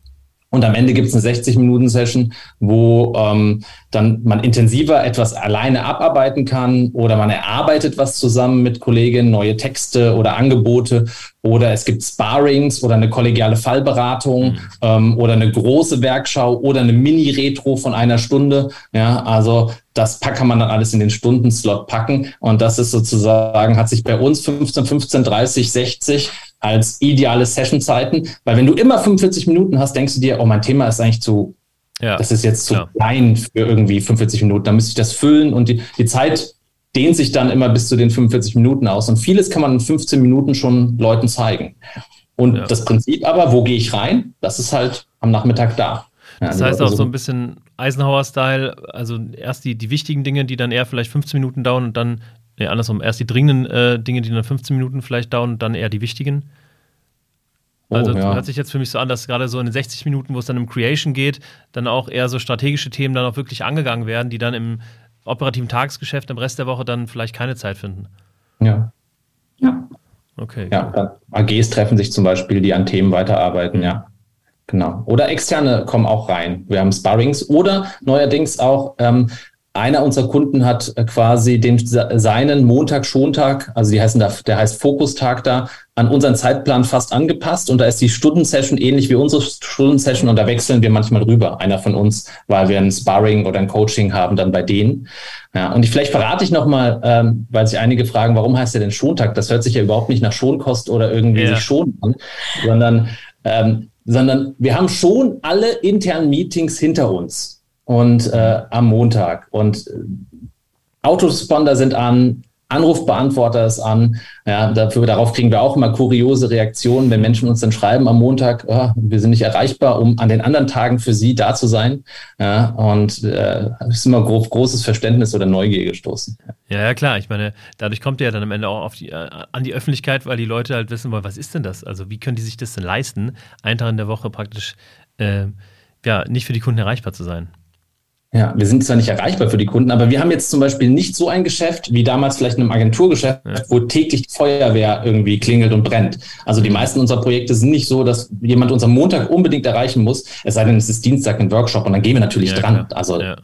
Und am Ende gibt es eine 60-Minuten-Session, wo ähm, dann man intensiver etwas alleine abarbeiten kann oder man erarbeitet was zusammen mit Kolleginnen, neue Texte oder Angebote oder es gibt Sparrings oder eine kollegiale Fallberatung mhm. ähm, oder eine große Werkschau oder eine Mini-Retro von einer Stunde. Ja, also das kann man dann alles in den Stundenslot packen und das ist sozusagen, hat sich bei uns 15, 15, 30, 60 als ideale Sessionzeiten, weil wenn du immer 45 Minuten hast, denkst du dir, oh, mein Thema ist eigentlich zu, ja, das ist jetzt zu klar. klein für irgendwie 45 Minuten, da müsste ich das füllen und die, die Zeit dehnt sich dann immer bis zu den 45 Minuten aus und vieles kann man in 15 Minuten schon Leuten zeigen. Und ja. das Prinzip aber, wo gehe ich rein, das ist halt am Nachmittag da. Ja, das heißt also, auch so ein bisschen Eisenhower-Style, also erst die, die wichtigen Dinge, die dann eher vielleicht 15 Minuten dauern und dann Nee, andersrum. Erst die dringenden äh, Dinge, die dann 15 Minuten vielleicht dauern, und dann eher die wichtigen. Oh, also ja. hört sich jetzt für mich so an, dass gerade so in den 60 Minuten, wo es dann um Creation geht, dann auch eher so strategische Themen dann auch wirklich angegangen werden, die dann im operativen Tagesgeschäft im Rest der Woche dann vielleicht keine Zeit finden. Ja. Ja. Okay. Ja, dann AGs treffen sich zum Beispiel, die an Themen weiterarbeiten, ja. Genau. Oder externe kommen auch rein. Wir haben Sparrings oder neuerdings auch ähm, einer unserer Kunden hat äh, quasi den, seinen Montag, Schontag, also die heißen da, der heißt Fokustag da, an unseren Zeitplan fast angepasst und da ist die Stundensession ähnlich wie unsere Stundensession und da wechseln wir manchmal rüber, einer von uns, weil wir ein Sparring oder ein Coaching haben dann bei denen. Ja, und ich, vielleicht verrate ich nochmal, ähm, weil sich einige fragen, warum heißt der denn Schontag? Das hört sich ja überhaupt nicht nach Schonkost oder irgendwie ja. sich schonen an, sondern, ähm, sondern wir haben schon alle internen Meetings hinter uns und äh, am Montag. Und äh, Autosponder sind an, Anrufbeantworter ist an. Ja, dafür, darauf kriegen wir auch immer kuriose Reaktionen, wenn Menschen uns dann schreiben am Montag, oh, wir sind nicht erreichbar, um an den anderen Tagen für sie da zu sein. Ja, und äh, ist immer grob, großes Verständnis oder Neugier gestoßen. Ja, ja, klar. Ich meine, dadurch kommt ihr ja dann am Ende auch die, äh, an die Öffentlichkeit, weil die Leute halt wissen wollen, was ist denn das? Also wie können die sich das denn leisten, einen Tag in der Woche praktisch äh, ja, nicht für die Kunden erreichbar zu sein? Ja, wir sind zwar nicht erreichbar für die Kunden, aber wir haben jetzt zum Beispiel nicht so ein Geschäft wie damals vielleicht in einem Agenturgeschäft, ja. wo täglich die Feuerwehr irgendwie klingelt und brennt. Also die meisten unserer Projekte sind nicht so, dass jemand uns am Montag unbedingt erreichen muss, es sei denn, es ist Dienstag ein Workshop und dann gehen wir natürlich ja, dran. Klar. Also, ja.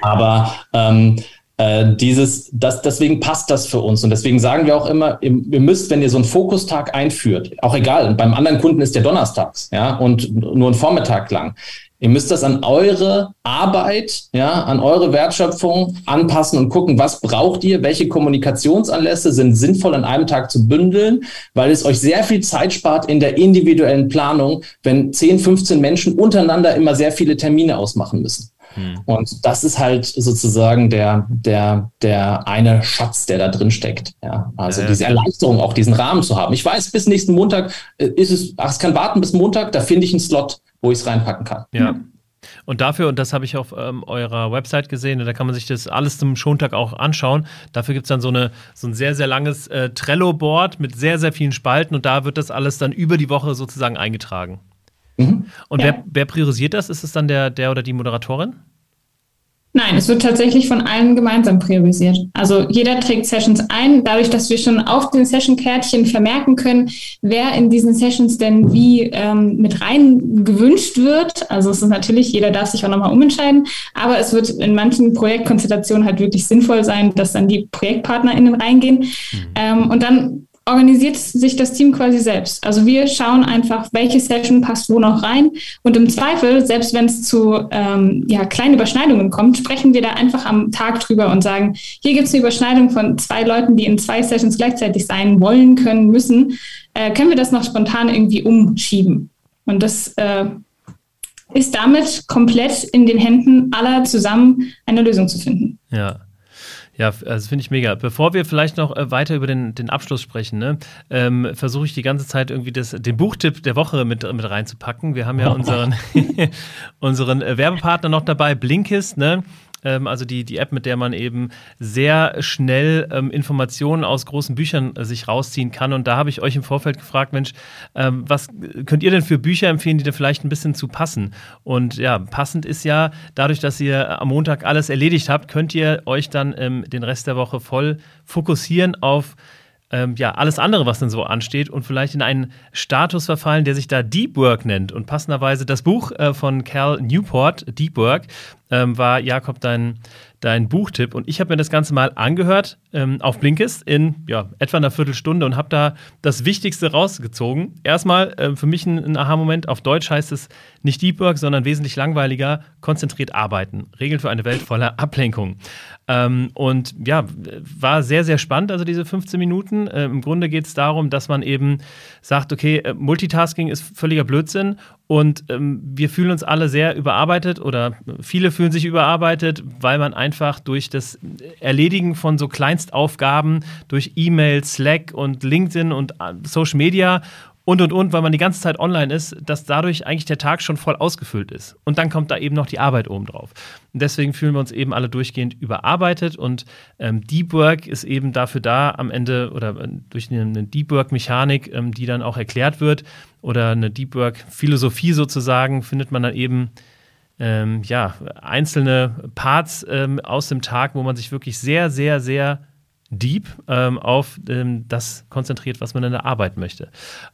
aber ähm, äh, dieses, das, deswegen passt das für uns. Und deswegen sagen wir auch immer, ihr müsst, wenn ihr so einen Fokustag einführt, auch egal, beim anderen Kunden ist der donnerstags, ja, und nur ein Vormittag lang. Ihr müsst das an eure Arbeit, ja, an eure Wertschöpfung anpassen und gucken, was braucht ihr, welche Kommunikationsanlässe sind sinnvoll an einem Tag zu bündeln, weil es euch sehr viel Zeit spart in der individuellen Planung, wenn 10, 15 Menschen untereinander immer sehr viele Termine ausmachen müssen. Hm. Und das ist halt sozusagen der, der, der eine Schatz, der da drin steckt. Ja, also äh, diese Erleichterung, auch diesen Rahmen zu haben. Ich weiß, bis nächsten Montag äh, ist es, ach, es kann warten bis Montag, da finde ich einen Slot wo ich es reinpacken kann. Ja. Und dafür, und das habe ich auf ähm, eurer Website gesehen, da kann man sich das alles zum Schontag auch anschauen. Dafür gibt es dann so, eine, so ein sehr, sehr langes äh, Trello-Board mit sehr, sehr vielen Spalten und da wird das alles dann über die Woche sozusagen eingetragen. Mhm. Und ja. wer, wer priorisiert das? Ist es dann der, der oder die Moderatorin? Nein, es wird tatsächlich von allen gemeinsam priorisiert. Also jeder trägt Sessions ein, dadurch, dass wir schon auf den Session-Kärtchen vermerken können, wer in diesen Sessions denn wie ähm, mit rein gewünscht wird. Also es ist natürlich, jeder darf sich auch nochmal umentscheiden, aber es wird in manchen Projektkonstellationen halt wirklich sinnvoll sein, dass dann die ProjektpartnerInnen reingehen. Mhm. Ähm, und dann organisiert sich das Team quasi selbst. Also wir schauen einfach, welche Session passt wo noch rein. Und im Zweifel, selbst wenn es zu ähm, ja, kleinen Überschneidungen kommt, sprechen wir da einfach am Tag drüber und sagen, hier gibt es eine Überschneidung von zwei Leuten, die in zwei Sessions gleichzeitig sein wollen, können, müssen. Äh, können wir das noch spontan irgendwie umschieben? Und das äh, ist damit komplett in den Händen aller zusammen eine Lösung zu finden. Ja. Ja, also finde ich mega. Bevor wir vielleicht noch äh, weiter über den, den Abschluss sprechen, ne, ähm, versuche ich die ganze Zeit irgendwie das, den Buchtipp der Woche mit, mit reinzupacken. Wir haben ja unseren, unseren äh, Werbepartner noch dabei, Blinkist, ne? Ähm, also die, die App, mit der man eben sehr schnell ähm, Informationen aus großen Büchern äh, sich rausziehen kann. Und da habe ich euch im Vorfeld gefragt, Mensch, ähm, was könnt ihr denn für Bücher empfehlen, die da vielleicht ein bisschen zu passen? Und ja, passend ist ja, dadurch, dass ihr am Montag alles erledigt habt, könnt ihr euch dann ähm, den Rest der Woche voll fokussieren auf ähm, ja, alles andere, was denn so ansteht und vielleicht in einen Status verfallen, der sich da Deep Work nennt. Und passenderweise das Buch äh, von Cal Newport, Deep Work, ähm, war Jakob dein, dein Buchtipp. Und ich habe mir das Ganze mal angehört ähm, auf Blinkist in ja, etwa einer Viertelstunde und habe da das Wichtigste rausgezogen. Erstmal äh, für mich ein, ein Aha-Moment. Auf Deutsch heißt es nicht Deep Work, sondern wesentlich langweiliger, konzentriert arbeiten. Regeln für eine Welt voller Ablenkung. Ähm, und ja, war sehr, sehr spannend, also diese 15 Minuten. Äh, Im Grunde geht es darum, dass man eben sagt, okay, äh, Multitasking ist völliger Blödsinn und ähm, wir fühlen uns alle sehr überarbeitet oder viele fühlen sich überarbeitet, weil man einfach durch das Erledigen von so Kleinstaufgaben, durch E-Mail, Slack und LinkedIn und äh, Social Media und und und, weil man die ganze Zeit online ist, dass dadurch eigentlich der Tag schon voll ausgefüllt ist. Und dann kommt da eben noch die Arbeit oben drauf. Und deswegen fühlen wir uns eben alle durchgehend überarbeitet und ähm, Deep Work ist eben dafür da am Ende oder äh, durch eine Deep Work-Mechanik, ähm, die dann auch erklärt wird oder eine Deep Work-Philosophie sozusagen, findet man dann eben ähm, ja, einzelne Parts ähm, aus dem Tag, wo man sich wirklich sehr, sehr, sehr deep ähm, auf ähm, das konzentriert, was man in der Arbeit möchte.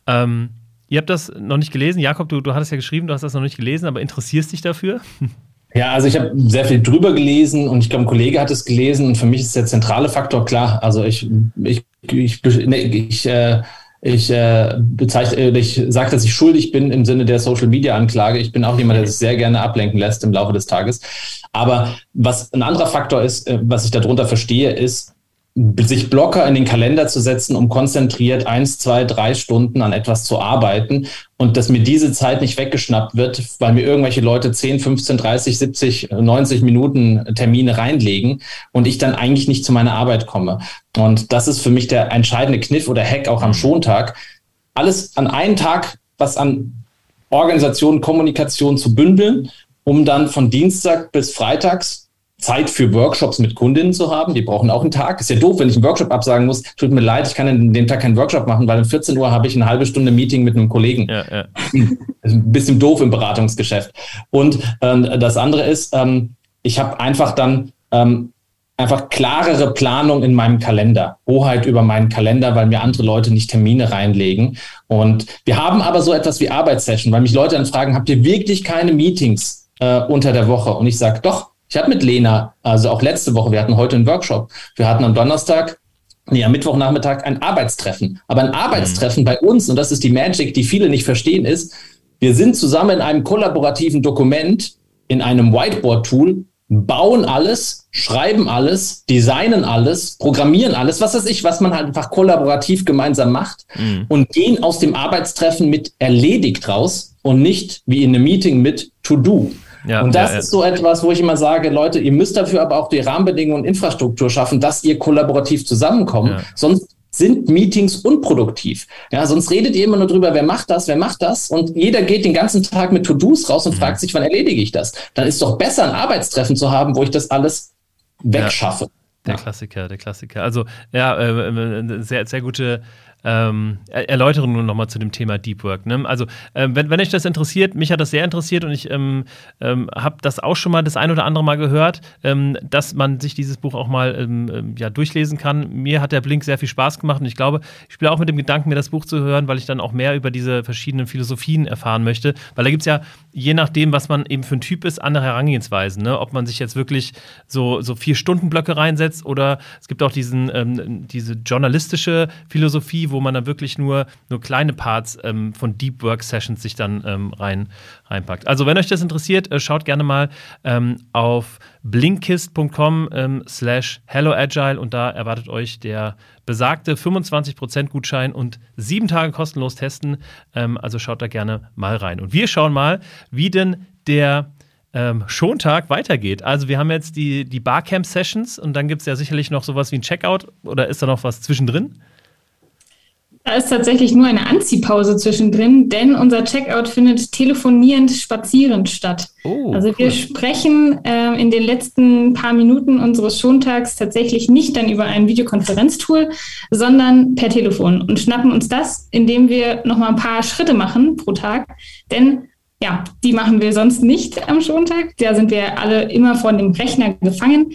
Ähm, ihr habt das noch nicht gelesen. Jakob, du, du hattest ja geschrieben, du hast das noch nicht gelesen, aber interessierst dich dafür? Ja, also ich habe sehr viel drüber gelesen und ich glaube, ein Kollege hat es gelesen und für mich ist der zentrale Faktor klar. Also ich, ich, ich, nee, ich äh, ich äh, bezeichne, äh, ich sage, dass ich schuldig bin im Sinne der Social Media Anklage. Ich bin auch jemand, der sich sehr gerne ablenken lässt im Laufe des Tages. Aber was ein anderer Faktor ist, äh, was ich darunter verstehe, ist, sich Blocker in den Kalender zu setzen, um konzentriert eins, zwei, drei Stunden an etwas zu arbeiten und dass mir diese Zeit nicht weggeschnappt wird, weil mir irgendwelche Leute 10, 15, 30, 70, 90 Minuten Termine reinlegen und ich dann eigentlich nicht zu meiner Arbeit komme. Und das ist für mich der entscheidende Kniff oder Hack auch am mhm. Schontag. Alles an einen Tag, was an Organisation, Kommunikation zu bündeln, um dann von Dienstag bis Freitags Zeit für Workshops mit Kundinnen zu haben. Die brauchen auch einen Tag. Ist ja doof, wenn ich einen Workshop absagen muss. Tut mir leid, ich kann an dem Tag keinen Workshop machen, weil um 14 Uhr habe ich eine halbe Stunde Meeting mit einem Kollegen. Ja, ja. Ein bisschen doof im Beratungsgeschäft. Und äh, das andere ist, ähm, ich habe einfach dann ähm, einfach klarere Planung in meinem Kalender, Hoheit über meinen Kalender, weil mir andere Leute nicht Termine reinlegen. Und wir haben aber so etwas wie Arbeitssession, weil mich Leute dann fragen, habt ihr wirklich keine Meetings äh, unter der Woche? Und ich sage, doch, ich habe mit Lena, also auch letzte Woche, wir hatten heute einen Workshop. Wir hatten am Donnerstag, nee, am Mittwochnachmittag ein Arbeitstreffen. Aber ein Arbeitstreffen mhm. bei uns, und das ist die Magic, die viele nicht verstehen, ist, wir sind zusammen in einem kollaborativen Dokument, in einem Whiteboard-Tool, bauen alles, schreiben alles, designen alles, programmieren alles, was weiß ich, was man halt einfach kollaborativ gemeinsam macht mhm. und gehen aus dem Arbeitstreffen mit erledigt raus und nicht wie in einem Meeting mit To Do. Ja, und das ja, ist so etwas, wo ich immer sage, Leute, ihr müsst dafür aber auch die Rahmenbedingungen und Infrastruktur schaffen, dass ihr kollaborativ zusammenkommt. Sonst sind Meetings unproduktiv. Ja, sonst redet ihr immer nur drüber, wer macht das, wer macht das und jeder geht den ganzen Tag mit To-Dos raus und mhm. fragt sich, wann erledige ich das? Dann ist doch besser, ein Arbeitstreffen zu haben, wo ich das alles wegschaffe. Der Klassiker, der Klassiker. Also ja, äh, äh sehr, sehr gute ähm, Erläuterung nochmal zu dem Thema Deep Work. Ne? Also, äh, wenn, wenn euch das interessiert, mich hat das sehr interessiert und ich ähm, ähm, habe das auch schon mal das ein oder andere Mal gehört, ähm, dass man sich dieses Buch auch mal ähm, ähm, ja, durchlesen kann. Mir hat der Blink sehr viel Spaß gemacht und ich glaube, ich spiele auch mit dem Gedanken, mir das Buch zu hören, weil ich dann auch mehr über diese verschiedenen Philosophien erfahren möchte. Weil da gibt es ja, je nachdem, was man eben für ein Typ ist, andere Herangehensweisen. Ne? Ob man sich jetzt wirklich so, so vier Stunden Blöcke reinsetzt oder es gibt auch diesen, diese journalistische Philosophie, wo man dann wirklich nur, nur kleine Parts ähm, von Deep Work Sessions sich dann ähm, rein, reinpackt. Also wenn euch das interessiert, äh, schaut gerne mal ähm, auf blinkist.com ähm, slash helloagile und da erwartet euch der besagte 25% Gutschein und sieben Tage kostenlos testen. Ähm, also schaut da gerne mal rein. Und wir schauen mal, wie denn der ähm, Schontag weitergeht. Also wir haben jetzt die, die Barcamp-Sessions und dann gibt es ja sicherlich noch sowas wie ein Checkout oder ist da noch was zwischendrin? Da ist tatsächlich nur eine Anziehpause zwischendrin, denn unser Checkout findet telefonierend spazierend statt. Oh, also wir sprechen äh, in den letzten paar Minuten unseres Schontags tatsächlich nicht dann über ein Videokonferenztool, sondern per Telefon und schnappen uns das, indem wir nochmal ein paar Schritte machen pro Tag. Denn ja, die machen wir sonst nicht am Schontag. Da sind wir alle immer vor dem Rechner gefangen.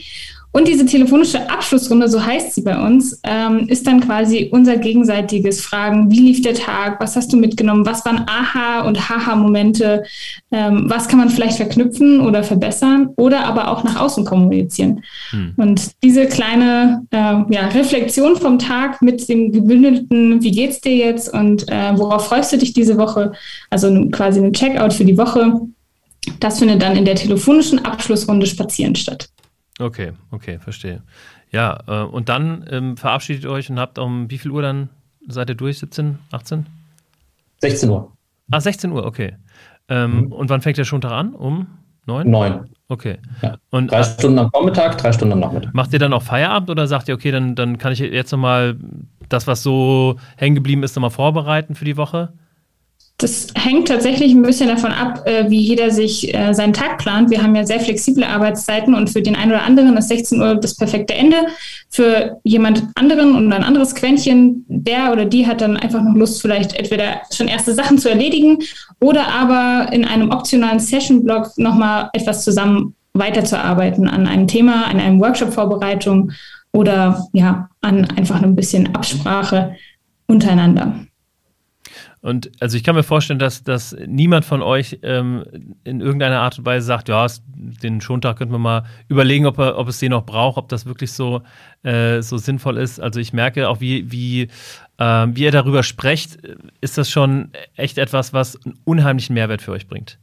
Und diese telefonische Abschlussrunde, so heißt sie bei uns, ähm, ist dann quasi unser gegenseitiges Fragen. Wie lief der Tag? Was hast du mitgenommen? Was waren Aha- und Haha-Momente? Ähm, was kann man vielleicht verknüpfen oder verbessern oder aber auch nach außen kommunizieren? Hm. Und diese kleine äh, ja, Reflexion vom Tag mit dem gebündelten, wie geht's dir jetzt und äh, worauf freust du dich diese Woche? Also quasi ein Checkout für die Woche. Das findet dann in der telefonischen Abschlussrunde spazieren statt. Okay, okay, verstehe. Ja, äh, und dann ähm, verabschiedet euch und habt um wie viel Uhr dann seid ihr durch? 17, 18? 16 Uhr. Ah, 16 Uhr, okay. Ähm, mhm. Und wann fängt der Schontag an? Um 9? 9. Okay. Ja. Und, drei Stunden am Vormittag, drei Stunden am Nachmittag. Macht ihr dann auch Feierabend oder sagt ihr, okay, dann, dann kann ich jetzt nochmal das, was so hängen geblieben ist, nochmal vorbereiten für die Woche? Das hängt tatsächlich ein bisschen davon ab, äh, wie jeder sich äh, seinen Tag plant. Wir haben ja sehr flexible Arbeitszeiten und für den einen oder anderen ist 16 Uhr das perfekte Ende. Für jemand anderen und ein anderes Quäntchen, der oder die hat dann einfach noch Lust, vielleicht entweder schon erste Sachen zu erledigen oder aber in einem optionalen Session-Blog nochmal etwas zusammen weiterzuarbeiten an einem Thema, an einem Workshop-Vorbereitung oder ja, an einfach ein bisschen Absprache untereinander. Und also ich kann mir vorstellen, dass, dass niemand von euch ähm, in irgendeiner Art und Weise sagt, ja, den Schontag könnten wir mal überlegen, ob, er, ob es den noch braucht, ob das wirklich so, äh, so sinnvoll ist. Also ich merke auch, wie, wie, äh, wie ihr darüber sprecht, ist das schon echt etwas, was einen unheimlichen Mehrwert für euch bringt.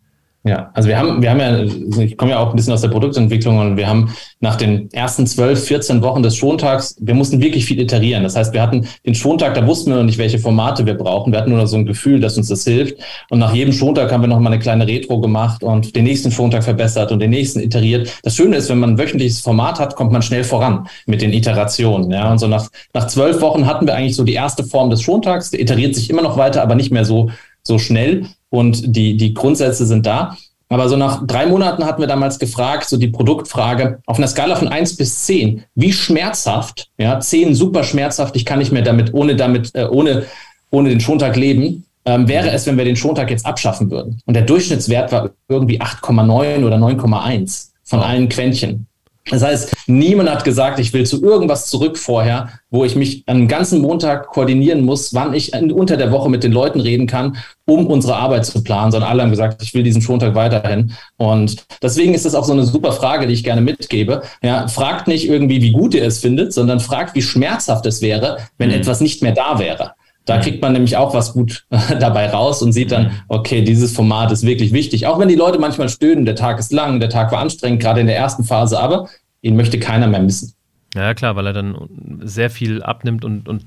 Ja, also wir haben, wir haben ja, also ich komme ja auch ein bisschen aus der Produktentwicklung und wir haben nach den ersten 12, 14 Wochen des Schontags, wir mussten wirklich viel iterieren. Das heißt, wir hatten den Schontag, da wussten wir noch nicht, welche Formate wir brauchen. Wir hatten nur noch so ein Gefühl, dass uns das hilft. Und nach jedem Schontag haben wir noch mal eine kleine Retro gemacht und den nächsten Schontag verbessert und den nächsten iteriert. Das Schöne ist, wenn man ein wöchentliches Format hat, kommt man schnell voran mit den Iterationen. Ja, und so nach, nach zwölf Wochen hatten wir eigentlich so die erste Form des Schontags. Der iteriert sich immer noch weiter, aber nicht mehr so, so schnell und die, die Grundsätze sind da. Aber so nach drei Monaten hatten wir damals gefragt, so die Produktfrage, auf einer Skala von eins bis zehn, wie schmerzhaft, ja, zehn super schmerzhaft, ich kann nicht mehr damit, ohne damit, äh, ohne, ohne den Schontag leben, ähm, wäre es, wenn wir den Schontag jetzt abschaffen würden. Und der Durchschnittswert war irgendwie 8,9 oder 9,1 von allen Quäntchen. Das heißt, niemand hat gesagt, ich will zu irgendwas zurück vorher, wo ich mich einen ganzen Montag koordinieren muss, wann ich unter der Woche mit den Leuten reden kann, um unsere Arbeit zu planen, sondern alle haben gesagt, ich will diesen Schontag weiterhin. Und deswegen ist das auch so eine super Frage, die ich gerne mitgebe. Ja, fragt nicht irgendwie, wie gut ihr es findet, sondern fragt, wie schmerzhaft es wäre, wenn mhm. etwas nicht mehr da wäre. Da kriegt man nämlich auch was gut dabei raus und sieht dann, okay, dieses Format ist wirklich wichtig. Auch wenn die Leute manchmal stöhnen, der Tag ist lang, der Tag war anstrengend, gerade in der ersten Phase, aber ihn möchte keiner mehr missen. Ja, klar, weil er dann sehr viel abnimmt und, und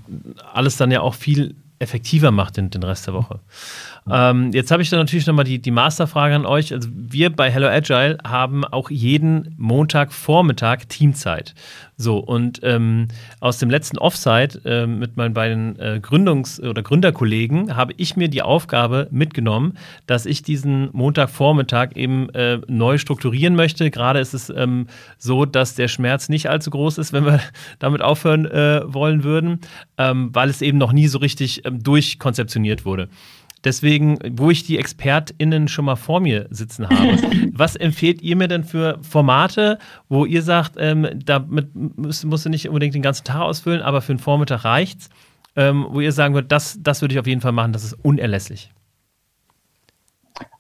alles dann ja auch viel effektiver macht den, den Rest der Woche. Ähm, jetzt habe ich dann natürlich nochmal die, die Masterfrage an euch. Also wir bei Hello Agile haben auch jeden Montagvormittag Teamzeit. So, und ähm, aus dem letzten Offsite äh, mit meinen beiden äh, Gründungs- oder Gründerkollegen habe ich mir die Aufgabe mitgenommen, dass ich diesen Montagvormittag eben äh, neu strukturieren möchte. Gerade ist es ähm, so, dass der Schmerz nicht allzu groß ist, wenn wir damit aufhören äh, wollen würden, ähm, weil es eben noch nie so richtig ähm, durchkonzeptioniert wurde. Deswegen, wo ich die ExpertInnen schon mal vor mir sitzen habe, was empfehlt ihr mir denn für Formate, wo ihr sagt, ähm, damit musst, musst, du nicht unbedingt den ganzen Tag ausfüllen, aber für einen Vormittag reicht's, ähm, wo ihr sagen würdet, das, das würde ich auf jeden Fall machen, das ist unerlässlich?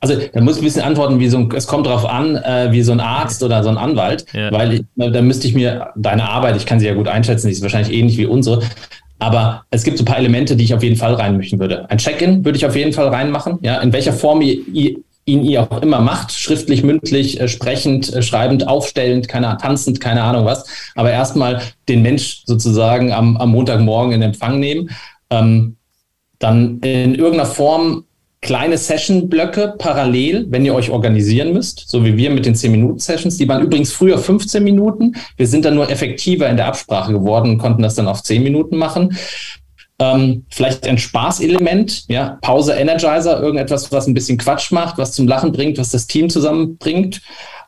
Also da muss ich ein bisschen antworten, wie so ein, es kommt darauf an, äh, wie so ein Arzt oder so ein Anwalt, ja. weil ich, da müsste ich mir deine Arbeit, ich kann sie ja gut einschätzen, die ist wahrscheinlich ähnlich wie unsere, aber es gibt so ein paar Elemente, die ich auf jeden Fall reinmischen würde. Ein Check-in würde ich auf jeden Fall reinmachen. Ja, in welcher Form ihr, ihr ihn ihr auch immer macht, schriftlich, mündlich, äh, sprechend, äh, schreibend, aufstellend, keine, tanzend, keine Ahnung was. Aber erstmal den Mensch sozusagen am, am Montagmorgen in Empfang nehmen. Ähm, dann in irgendeiner Form kleine Session-Blöcke parallel, wenn ihr euch organisieren müsst, so wie wir mit den 10-Minuten-Sessions. Die waren übrigens früher 15 Minuten. Wir sind dann nur effektiver in der Absprache geworden und konnten das dann auf 10 Minuten machen. Ähm, vielleicht ein Spaßelement, ja, Pause Energizer, irgendetwas, was ein bisschen Quatsch macht, was zum Lachen bringt, was das Team zusammenbringt.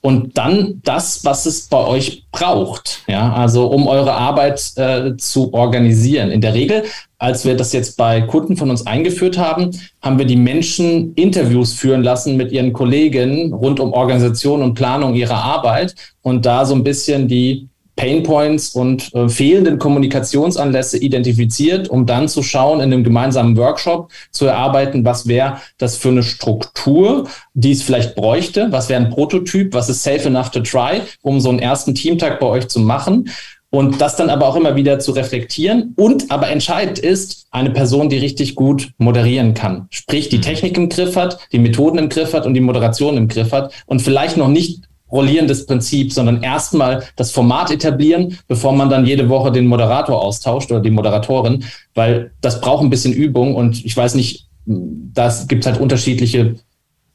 Und dann das, was es bei euch braucht, ja, also um eure Arbeit äh, zu organisieren. In der Regel, als wir das jetzt bei Kunden von uns eingeführt haben, haben wir die Menschen Interviews führen lassen mit ihren Kollegen rund um Organisation und Planung ihrer Arbeit und da so ein bisschen die Painpoints und äh, fehlenden Kommunikationsanlässe identifiziert, um dann zu schauen, in einem gemeinsamen Workshop zu erarbeiten, was wäre das für eine Struktur, die es vielleicht bräuchte, was wäre ein Prototyp, was ist safe enough to try, um so einen ersten Teamtag bei euch zu machen. Und das dann aber auch immer wieder zu reflektieren. Und aber entscheidend ist, eine Person, die richtig gut moderieren kann. Sprich, die mhm. Technik im Griff hat, die Methoden im Griff hat und die Moderation im Griff hat und vielleicht noch nicht rollierendes Prinzip, sondern erstmal das Format etablieren, bevor man dann jede Woche den Moderator austauscht oder die Moderatorin, weil das braucht ein bisschen Übung und ich weiß nicht, das gibt halt unterschiedliche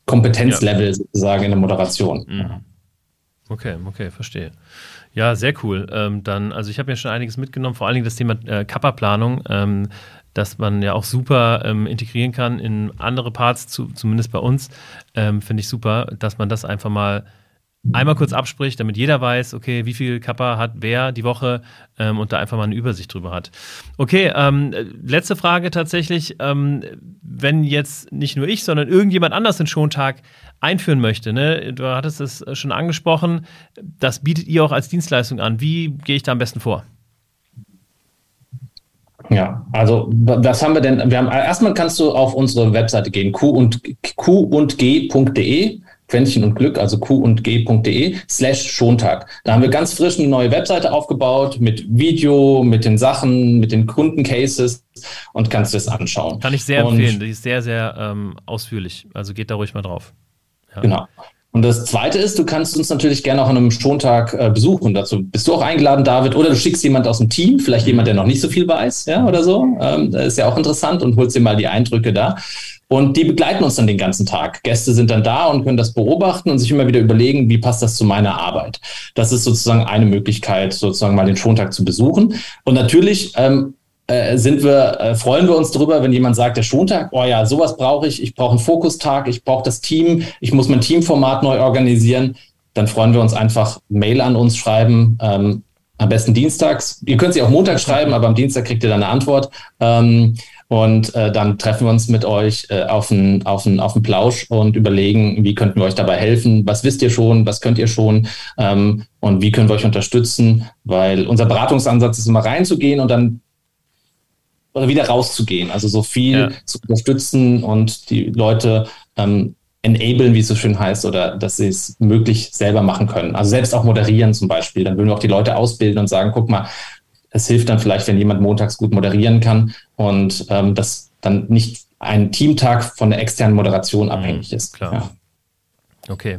Kompetenzlevel ja. sozusagen in der Moderation. Mhm. Okay, okay, verstehe. Ja, sehr cool. Ähm, dann, also ich habe mir schon einiges mitgenommen, vor allen Dingen das Thema äh, Kappa-Planung. Ähm, dass man ja auch super ähm, integrieren kann in andere Parts, zu, zumindest bei uns, ähm, finde ich super, dass man das einfach mal einmal kurz abspricht, damit jeder weiß, okay, wie viel Kappa hat wer die Woche ähm, und da einfach mal eine Übersicht drüber hat. Okay, ähm, letzte Frage tatsächlich. Ähm, wenn jetzt nicht nur ich, sondern irgendjemand anders den Schontag einführen möchte, ne? du hattest es schon angesprochen, das bietet ihr auch als Dienstleistung an. Wie gehe ich da am besten vor? Ja, also was haben wir denn? Wir haben erstmal kannst du auf unsere Webseite gehen, q und q und g.de Quäntchen und Glück, also q und g.de slash Schontag. Da haben wir ganz frisch eine neue Webseite aufgebaut mit Video, mit den Sachen, mit den Kundencases und kannst du das anschauen. Kann ich sehr und empfehlen. Die ist sehr, sehr ähm, ausführlich. Also geht da ruhig mal drauf. Ja. Genau. Und das Zweite ist, du kannst uns natürlich gerne auch an einem Schontag äh, besuchen. Dazu bist du auch eingeladen, David. Oder du schickst jemand aus dem Team, vielleicht jemand, der noch nicht so viel weiß, ja, oder so. Ähm, ist ja auch interessant und holst dir mal die Eindrücke da. Und die begleiten uns dann den ganzen Tag. Gäste sind dann da und können das beobachten und sich immer wieder überlegen, wie passt das zu meiner Arbeit. Das ist sozusagen eine Möglichkeit, sozusagen mal den Schontag zu besuchen. Und natürlich ähm, äh, sind wir, äh, freuen wir uns darüber, wenn jemand sagt, der Schontag, oh ja, sowas brauche ich, ich brauche einen Fokustag, ich brauche das Team, ich muss mein Teamformat neu organisieren, dann freuen wir uns einfach Mail an uns schreiben, ähm, am besten dienstags. Ihr könnt sie auch Montag schreiben, aber am Dienstag kriegt ihr dann eine Antwort. Ähm, und äh, dann treffen wir uns mit euch äh, auf einen auf auf Plausch und überlegen, wie könnten wir euch dabei helfen? Was wisst ihr schon? Was könnt ihr schon? Ähm, und wie können wir euch unterstützen? Weil unser Beratungsansatz ist immer reinzugehen und dann oder wieder rauszugehen. Also so viel ja. zu unterstützen und die Leute ähm, enablen, wie es so schön heißt, oder dass sie es möglich selber machen können. Also selbst auch moderieren zum Beispiel. Dann würden wir auch die Leute ausbilden und sagen, guck mal, es hilft dann vielleicht, wenn jemand montags gut moderieren kann und ähm, dass dann nicht ein Teamtag von der externen Moderation abhängig mhm, ist. Klar. Ja. Okay.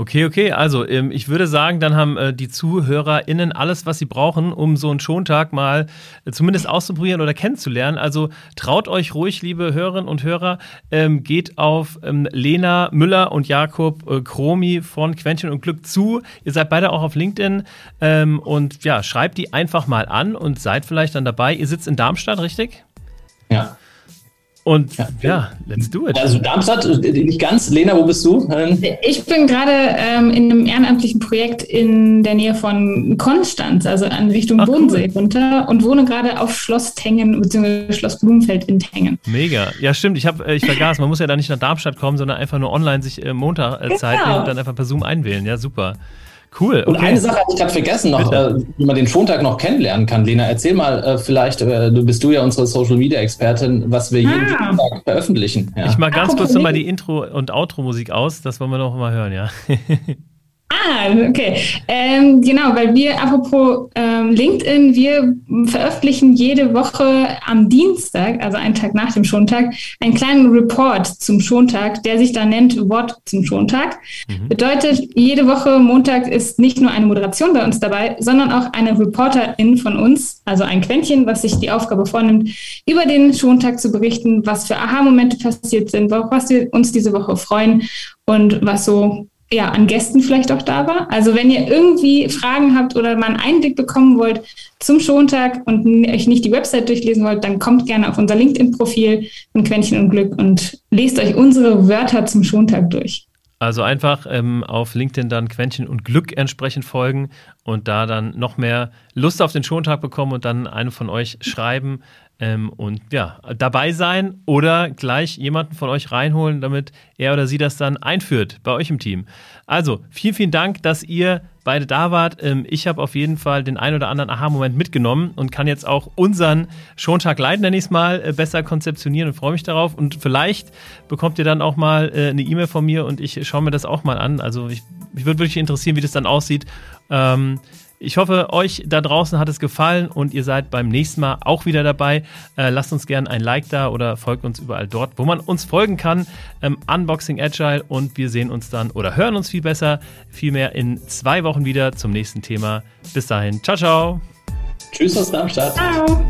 Okay, okay. Also ähm, ich würde sagen, dann haben äh, die ZuhörerInnen alles, was sie brauchen, um so einen Schontag mal äh, zumindest auszuprobieren oder kennenzulernen. Also traut euch ruhig, liebe Hörerinnen und Hörer, ähm, geht auf ähm, Lena Müller und Jakob äh, Kromi von Quäntchen und Glück zu. Ihr seid beide auch auf LinkedIn ähm, und ja, schreibt die einfach mal an und seid vielleicht dann dabei. Ihr sitzt in Darmstadt, richtig? Ja. Und ja. ja, let's do it. Also Darmstadt, nicht ganz. Lena, wo bist du? Ich bin gerade ähm, in einem ehrenamtlichen Projekt in der Nähe von Konstanz, also in Richtung Ach, Bodensee cool. runter und wohne gerade auf Schloss Tengen bzw. Schloss Blumenfeld in Tengen. Mega. Ja, stimmt. Ich, hab, äh, ich vergaß, man muss ja da nicht nach Darmstadt kommen, sondern einfach nur online sich äh, Montag äh, Zeit genau. nehmen und dann einfach per Zoom einwählen. Ja, super. Cool. Okay. Und eine Sache habe ich gerade vergessen, noch, äh, wie man den Schontag noch kennenlernen kann. Lena, erzähl mal äh, vielleicht, äh, du bist du ja unsere Social Media Expertin, was wir ah. jeden Tag veröffentlichen. Ja. Ich mache ganz kurz nochmal die Intro- und Outro-Musik aus, das wollen wir noch mal hören, ja. Ah, okay. Ähm, genau, weil wir, apropos ähm, LinkedIn, wir veröffentlichen jede Woche am Dienstag, also einen Tag nach dem Schontag, einen kleinen Report zum Schontag, der sich da nennt What zum Schontag. Mhm. Bedeutet, jede Woche Montag ist nicht nur eine Moderation bei uns dabei, sondern auch eine Reporterin von uns, also ein Quäntchen, was sich die Aufgabe vornimmt, über den Schontag zu berichten, was für Aha-Momente passiert sind, was wir uns diese Woche freuen und was so ja, an Gästen vielleicht auch da war. Also wenn ihr irgendwie Fragen habt oder mal einen Einblick bekommen wollt zum Schontag und euch nicht die Website durchlesen wollt, dann kommt gerne auf unser LinkedIn-Profil von Quäntchen und Glück und lest euch unsere Wörter zum Schontag durch. Also einfach ähm, auf LinkedIn dann Quäntchen und Glück entsprechend folgen und da dann noch mehr Lust auf den Schontag bekommen und dann eine von euch schreiben ähm, und ja, dabei sein oder gleich jemanden von euch reinholen, damit er oder sie das dann einführt bei euch im Team. Also, vielen, vielen Dank, dass ihr beide da wart. Ähm, ich habe auf jeden Fall den ein oder anderen Aha-Moment mitgenommen und kann jetzt auch unseren Schontag leiten, nenne ich es mal, äh, besser konzeptionieren und freue mich darauf. Und vielleicht bekommt ihr dann auch mal äh, eine E-Mail von mir und ich schaue mir das auch mal an. Also, ich, mich würde wirklich interessieren, wie das dann aussieht. Ähm, ich hoffe, euch da draußen hat es gefallen und ihr seid beim nächsten Mal auch wieder dabei. Äh, lasst uns gerne ein Like da oder folgt uns überall dort, wo man uns folgen kann. Ähm, Unboxing Agile und wir sehen uns dann oder hören uns viel besser, vielmehr in zwei Wochen wieder zum nächsten Thema. Bis dahin, ciao, ciao. Tschüss aus Darmstadt. Ciao.